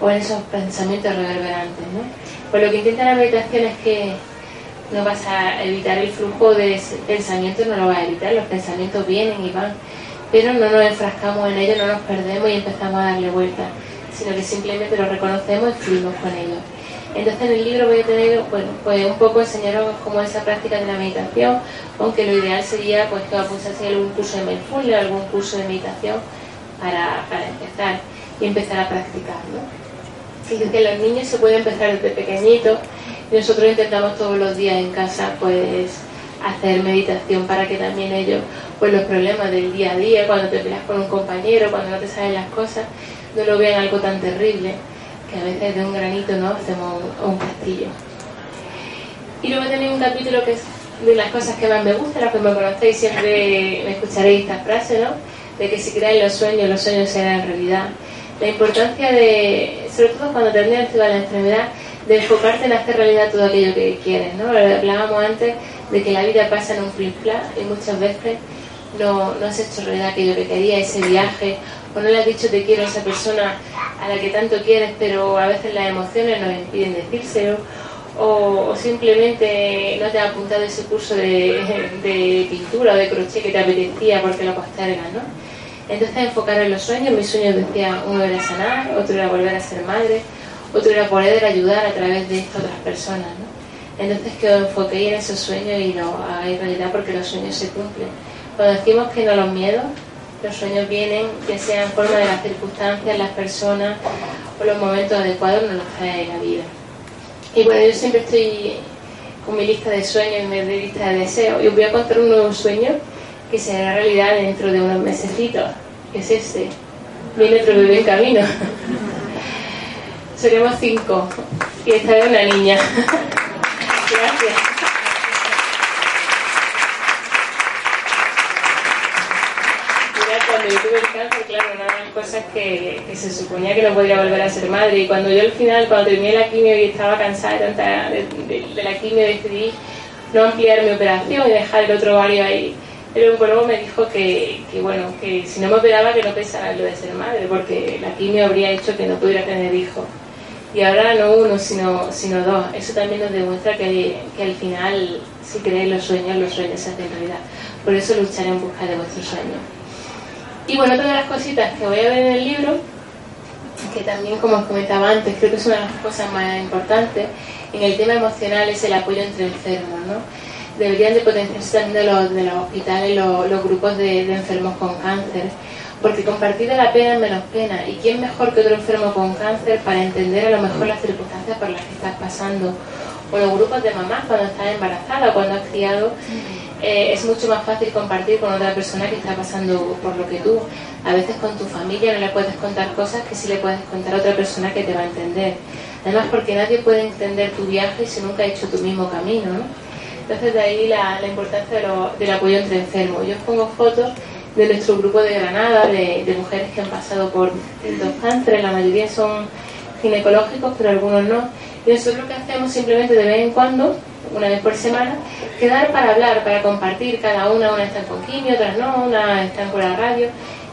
o en esos pensamientos reverberantes? ¿no? Pues lo que intenta la meditación es que no vas a evitar el flujo de pensamientos, no lo vas a evitar, los pensamientos vienen y van, pero no nos enfrascamos en ellos, no nos perdemos y empezamos a darle vuelta, sino que simplemente lo reconocemos y fluimos con ellos. Entonces en el libro voy a tener, bueno, pues un poco enseñaros cómo es esa práctica de la meditación, aunque lo ideal sería pues que apuntase algún curso de mindfulness, algún curso de meditación para, empezar y empezar a practicar, ¿no? Y que los niños se pueden empezar desde pequeñitos nosotros intentamos todos los días en casa pues hacer meditación para que también ellos pues los problemas del día a día, cuando te peleas con un compañero, cuando no te saben las cosas, no lo vean algo tan terrible que a veces de un granito no hacemos un, castillo. Y luego tenéis un capítulo que es de las cosas que más me gustan, las que me conocéis siempre me escucharéis esta frase, ¿no? De que si creáis los sueños, los sueños serán realidad. La importancia de, sobre todo cuando terminas la enfermedad, de enfocarte en hacer realidad todo aquello que quieres, ¿no? Hablábamos antes de que la vida pasa en un flip y muchas veces no, no has hecho realidad aquello que querías, ese viaje, o no le has dicho te quiero a esa persona a la que tanto quieres, pero a veces las emociones nos impiden decírselo, o, simplemente no te has apuntado ese curso de, pintura o de crochet que te apetecía porque lo postergas, ¿no? Entonces enfocar en los sueños, mis sueños decía, uno era sanar, otro era volver a ser madre, otro era poder ayudar a través de estas otras personas. Entonces que os enfoquéis en esos sueños y lo hagáis realidad porque los sueños se cumplen. Cuando decimos que no los miedos, los sueños vienen, que sean forma de las circunstancias, las personas o los momentos adecuados nos los trae la vida. Y bueno, yo siempre estoy con mi lista de sueños y mi lista de deseos. Y os voy a contar un nuevo sueño que será realidad dentro de unos mesecitos, que es este. Viene otro bebé en camino. *laughs* Seremos cinco y esta es una niña. *laughs* Gracias. yo tuve el cáncer, claro, una de cosas que, se suponía que no podía volver a ser madre. Y cuando yo al final, cuando terminé la quimio y estaba cansada de, tanta, de, la quimio, decidí no ampliar mi operación y dejar el otro ovario ahí. El oncólogo me dijo que, que, bueno, que si no me operaba que no pensara en lo de ser madre, porque la quimio habría hecho que no pudiera tener hijos. Y ahora no uno, sino, sino dos. Eso también nos demuestra que, que al final, si creéis los sueños, los sueños se hacen realidad. Por eso lucharé en busca de vuestros sueños. Y bueno, otra de las cositas que voy a ver en el libro, que también como os comentaba antes, creo que es una de las cosas más importantes, en el tema emocional es el apoyo entre enfermos, ¿no? Deberían de potenciarse también de los, de los hospitales los, grupos de, de, enfermos con cáncer, porque compartir de la pena es menos pena. ¿Y quién mejor que otro enfermo con cáncer para entender a lo mejor las circunstancias por las que estás pasando? O los grupos de mamás cuando estás embarazada, cuando has criado eh, es mucho más fácil compartir con otra persona que está pasando por lo que tú. A veces con tu familia no le puedes contar cosas que sí le puedes contar a otra persona que te va a entender. Además porque nadie puede entender tu viaje si nunca ha hecho tu mismo camino. ¿no? Entonces de ahí la, importancia del apoyo entre enfermos. Yo os pongo fotos de nuestro grupo de Granada, de, de mujeres que han pasado por dos cánceres, la mayoría son ginecológicos, pero algunos no. Y nosotros lo que hacemos simplemente de vez en cuando una vez por semana, quedar para hablar, para compartir, cada una, una está con quimio, otras no, una están con la radio,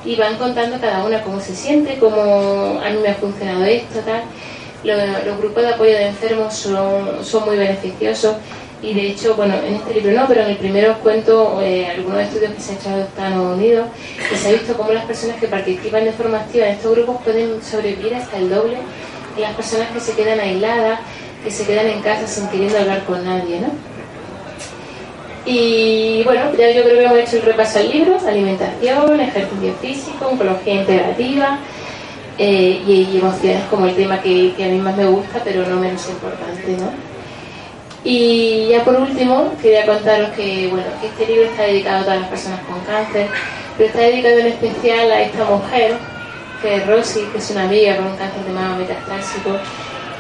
y van contando cada una cómo se siente, cómo a mí me ha funcionado esto, tal. Los, grupos de apoyo de enfermos son, son muy beneficiosos y de hecho, bueno, en este libro no, pero en el primero os cuento eh, algunos estudios que se han hecho en Estados Unidos y se ha visto cómo las personas que participan de forma activa en estos grupos pueden sobrevivir hasta el doble que las personas que se quedan aisladas que se quedan en casa sin queriendo hablar con nadie, ¿no? Y bueno, ya yo creo que hemos hecho el repaso al libro, alimentación, ejercicio físico, oncología integrativa eh, y, emociones como el tema que, a mí más me gusta, pero no menos importante, ¿no? Y ya por último, quería contaros que, bueno, que este libro está dedicado a todas las personas con cáncer, pero está dedicado en especial a esta mujer, que es Rosy, que es una amiga con un cáncer de mama metastásico,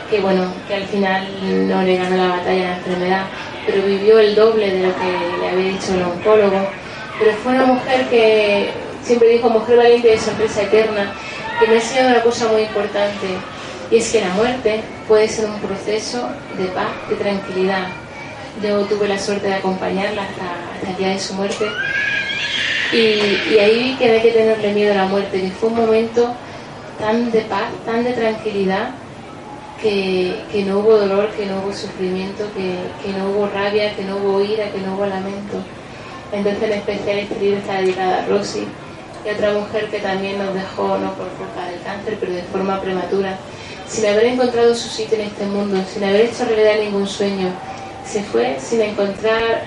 que bueno, que al final no le ganó la batalla a la enfermedad, pero vivió el doble de lo que le había dicho el oncólogo. Pero fue una mujer que siempre dijo mujer valiente de sorpresa eterna, que me ha enseñado una cosa muy importante, y es que la muerte puede ser un proceso de paz, de tranquilidad. Yo tuve la suerte de acompañarla hasta, el día de su muerte, y, y ahí vi que no hay que tenerle miedo a la muerte, que fue un momento tan de paz, tan de tranquilidad, que, no hubo dolor, que no hubo sufrimiento, que, que, no hubo rabia, que no hubo ira, que no hubo lamento. Entonces en especial este libro está dedicado a Rosy y otra mujer que también nos dejó, no por culpa del cáncer, pero de forma prematura, sin haber encontrado su sitio en este mundo, sin haber hecho realidad ningún sueño. Se fue sin encontrar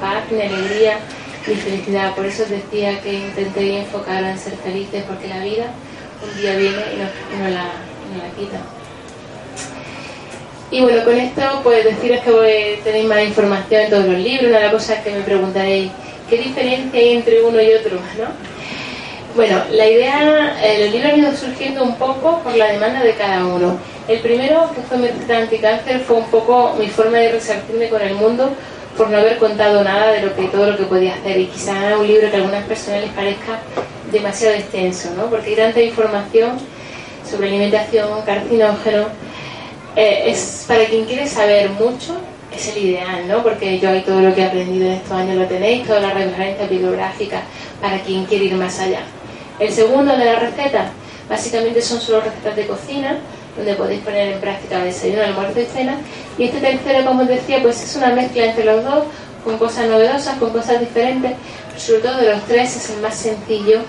paz, ni alegría, ni felicidad. Por eso decía que intenté enfocar en ser felices, porque la vida un día viene y nos, y nos la, quita. Y bueno, con esto pues deciros que tenéis más información en todos los libros. Una de las cosas que me preguntaréis, ¿qué diferencia hay entre uno y otro? ¿no? Bueno, la idea, eh, libro ha ido surgiendo un poco por la demanda de cada uno. El primero, que fue mi anticáncer, fue un poco mi forma de resarcirme con el mundo por no haber contado nada de lo que todo lo que podía hacer y quizá un libro que a algunas personas les parezca demasiado extenso, ¿no? Porque hay tanta información sobre alimentación, carcinógeno, eh, es para quien quiere saber mucho, es el ideal, ¿no? Porque yo ahí todo lo que he aprendido en estos años lo tenéis, toda la referencia bibliográfica para quien quiere ir más allá. El segundo de la receta, básicamente son solo recetas de cocina, donde podéis poner en práctica desayuno, almuerzo y cena. Y este tercero, como os decía, pues es una mezcla entre los dos, con cosas novedosas, con cosas diferentes, sobre todo de los tres es el más sencillo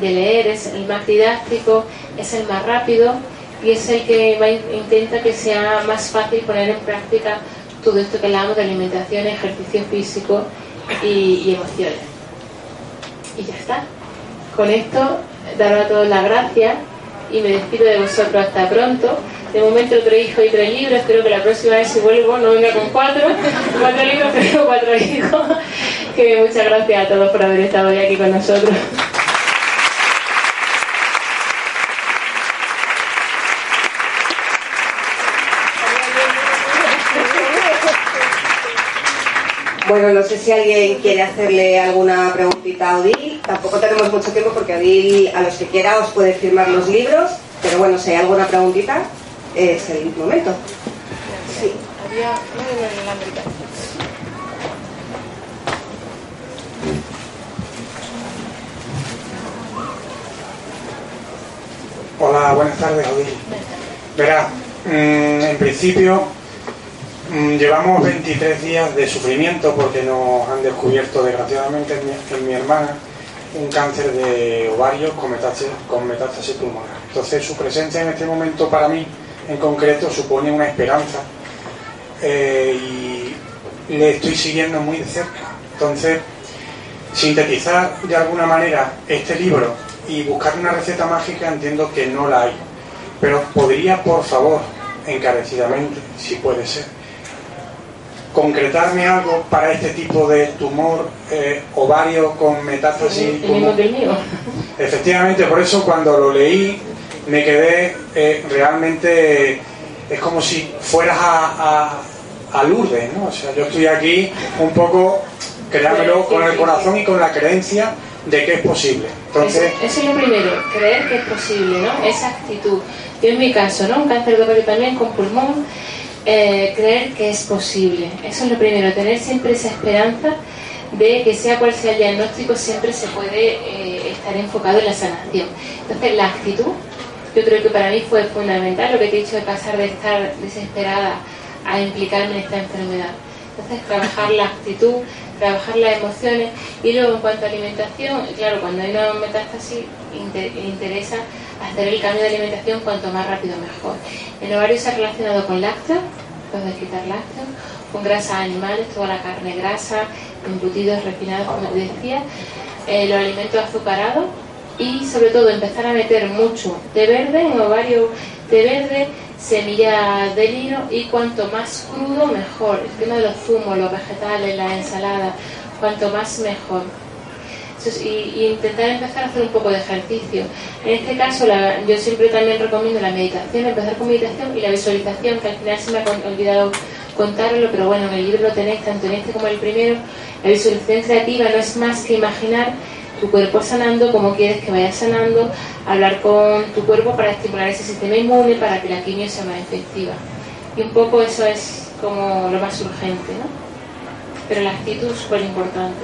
de leer, es el más didáctico, es el más rápido y es el que intenta que sea más fácil poner en práctica todo esto que hablamos de alimentación, ejercicio físico y, emociones. Y ya está. Con esto, daros a todos las gracias y me despido de vosotros hasta pronto. De momento tres hijos y tres libros, espero que la próxima vez si vuelvo no venga con cuatro, *laughs* cuatro libros, *laughs* pero cuatro hijos. *laughs* Que muchas gracias a todos por haber estado hoy aquí con nosotros. Bueno, no sé si alguien quiere hacerle alguna preguntita a Odil. Tampoco tenemos mucho tiempo porque Odil, a los que quiera, os puede firmar los libros. Pero bueno, si hay alguna preguntita, es el momento. Sí. Hola, buenas tardes, Odil. Verá, mm, en principio llevamos 23 días de sufrimiento porque nos han descubierto desgraciadamente en mi, hermana un cáncer de ovario con metástasis, con metástasis pulmonar. Entonces su presencia en este momento para mí en concreto supone una esperanza eh, y le estoy siguiendo muy de cerca. Entonces, sintetizar de alguna manera este libro y buscar una receta mágica entiendo que no la hay. Pero podría, por favor, encarecidamente, si puede ser, concretarme algo para este tipo de tumor eh, ovario con metástasis. *laughs* Efectivamente, por eso cuando lo leí me quedé eh, realmente, es como si fueras a, a, a Lourdes, ¿no? O sea, yo estoy aquí un poco, créamelo, con el corazón y con la creencia de que es posible. Entonces, eso, es lo primero, creer que es posible, ¿no? Esa actitud. Yo en mi caso, ¿no? Un cáncer de ovario también con pulmón, eh, creer que es posible. Eso es lo primero, tener siempre esa esperanza de que sea cual sea el diagnóstico, siempre se puede eh, estar enfocado en la sanación. Entonces, la actitud, yo creo que para mí fue fundamental lo que te he dicho de pasar de estar desesperada a implicarme en esta enfermedad. Entonces, trabajar la actitud, trabajar las emociones y luego en cuanto a alimentación, claro, cuando hay una metástasis interesa hacer el cambio de alimentación cuanto más rápido mejor. El ovario se ha relacionado con lácteos, puedes quitar lácteos, con grasas animales, toda la carne grasa, embutidos refinados, como decía, eh, los alimentos azucarados y sobre todo empezar a meter mucho de verde en ovario de verde semillas de lino y cuanto más crudo mejor. El tema de los zumos, los vegetales, la ensalada, cuanto más mejor. Y, intentar empezar a hacer un poco de ejercicio. En este caso, yo siempre también recomiendo la meditación, empezar con meditación y la visualización, que al final se me ha olvidado contarlo, pero bueno, en el libro lo tenéis, tanto en este como en el primero. La visualización creativa no es más que imaginar tu cuerpo sanando, como quieres que vaya sanando, hablar con tu cuerpo para estimular ese sistema inmune, para que la quimio sea más efectiva. Y un poco eso es como lo más urgente, ¿no? Pero la actitud es súper importante.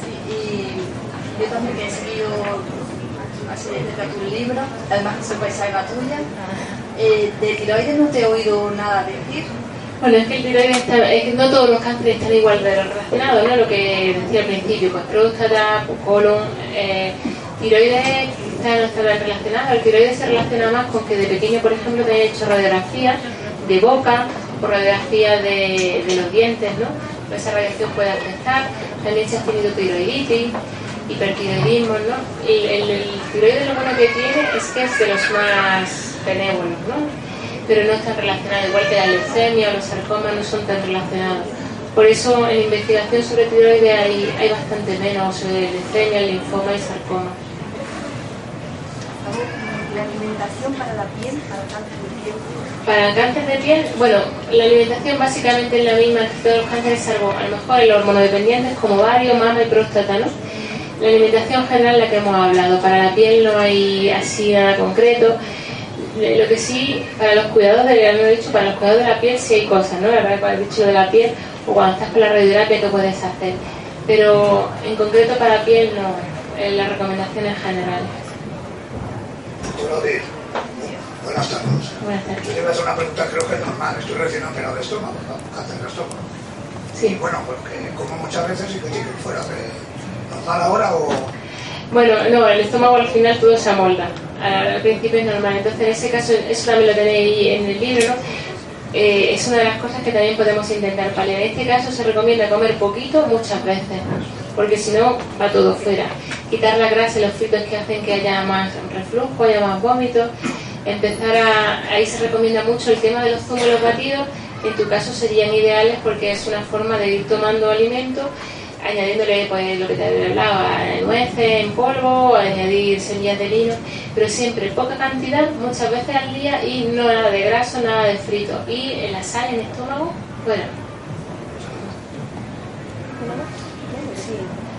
Sí, y yo también he seguido así de tu libro, además que soy paisana tuya. Eh, de tiroides no te he oído nada decir. Bueno, es que el tiroides está, es que no todos los cánceres están igual de relacionados, ¿no? Lo que decía al principio, pues próstata, colon, eh, tiroides quizás no están relacionados. El tiroides se relaciona más con que de pequeño, por ejemplo, te haya hecho radiografía de boca o radiografía de, de los dientes, ¿no? Esa radiación puede afectar. También se ha tenido tiroiditis hipertiroidismo, ¿no? Y el, el, tiroides lo bueno que tiene es que es de los más benévolos, ¿no? Pero no está relacionado, igual que la leucemia o los sarcomas no son tan relacionados. Por eso en investigación sobre tiroides hay, hay bastante menos sobre leucemia, linfoma y sarcoma. ¿La alimentación para la piel, para cáncer de piel? Para cáncer de piel, bueno, la alimentación básicamente es la misma que todos los cánceres, salvo a lo mejor el hormonodependientes como ovario, mama y próstata, ¿no? La alimentación general la que hemos hablado, para la piel no hay así nada concreto. Lo que sí, para los cuidados de, ya he dicho, para los cuidados de la piel sí hay cosas, ¿no? Para el bicho de la piel o cuando estás con la radioterapia, ¿qué puedes hacer? Pero en concreto para la piel no, en las recomendaciones generales. Buenas tardes. Buenas tardes. Yo te voy a hacer una pregunta, creo que es normal. Estoy recién operado de estómago, ¿no? Cáncer de estómago. Sí. Y bueno, porque como muchas veces y que fuera de normal ahora o...? Bueno, no, el estómago al final todo se amolda. Al principio es normal. Entonces, en ese caso, eso también lo tenéis en el libro. Eh, es una de las cosas que también podemos intentar paliar. En este caso se recomienda comer poquito muchas veces, porque si no va todo fuera. Quitar la grasa y los fritos que hacen que haya más reflujo, haya más vómitos. Empezar a... Ahí se recomienda mucho el tema de los zumos los batidos. En tu caso serían ideales porque es una forma de ir tomando alimento añadiéndole pues lo que te había hablado, nueces en polvo, añadir semillas de lino, pero siempre poca cantidad, muchas veces al día y no nada de graso, nada de frito. Y en la sal en el estómago, fuera.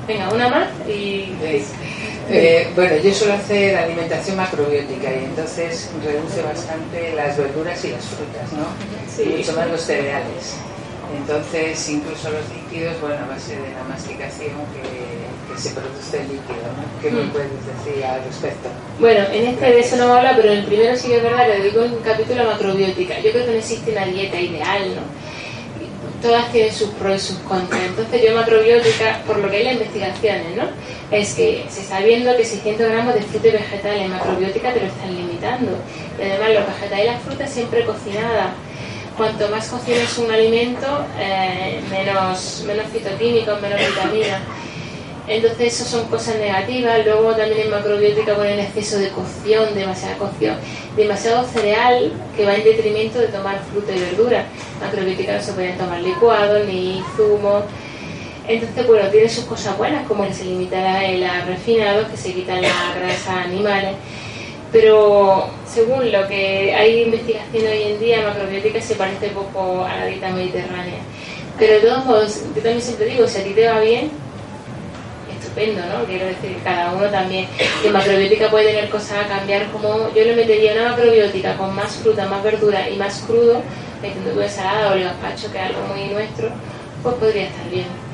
Venga, una más y... Eh, bueno, yo suelo hacer alimentación macrobiótica y entonces reduce bastante las verduras y las frutas, ¿no? Sí. Mucho más los cereales. Entonces, incluso los líquidos, bueno, a base de la masticación que, se produce el líquido, ¿no? ¿Qué me mm. puedes decir al respecto? Bueno, en este de eso no me habla, pero en el primero sí que es verdad, le dedico un capítulo a macrobiótica. Yo creo que no existe una dieta ideal, ¿no? todas tienen sus pros y sus contras. Entonces yo macrobiótica, por lo que hay las investigaciones, ¿no? Es que se está viendo que 600 gramos de fruta y vegetales macrobiótica te lo están limitando. Y además los vegetales y las frutas siempre cocinadas. Cuanto más cocinas un alimento, eh, menos, menos fitoquímicos, menos vitaminas. Entonces, eso son cosas negativas. Luego, también en macrobiótica ponen exceso de cocción, demasiada cocción, demasiado cereal que va en detrimento de tomar fruta y verdura. Macrobiótica no se puede tomar licuado ni zumo. Entonces, bueno, tiene sus cosas buenas, como que se limita el refinado, que se quitan las grasas animales. Pero según lo que hay investigación hoy en día, macrobiótica se parece poco a la dieta mediterránea. Pero de todos yo también siempre digo, si a ti te va bien, estupendo, ¿no? Quiero decir, cada uno también. Que macrobiótica puede tener cosas a cambiar, como yo le metería una macrobiótica con más fruta, más verdura y más crudo, metiendo tu ensalada o el gazpacho, que es algo muy nuestro, pues podría estar bien.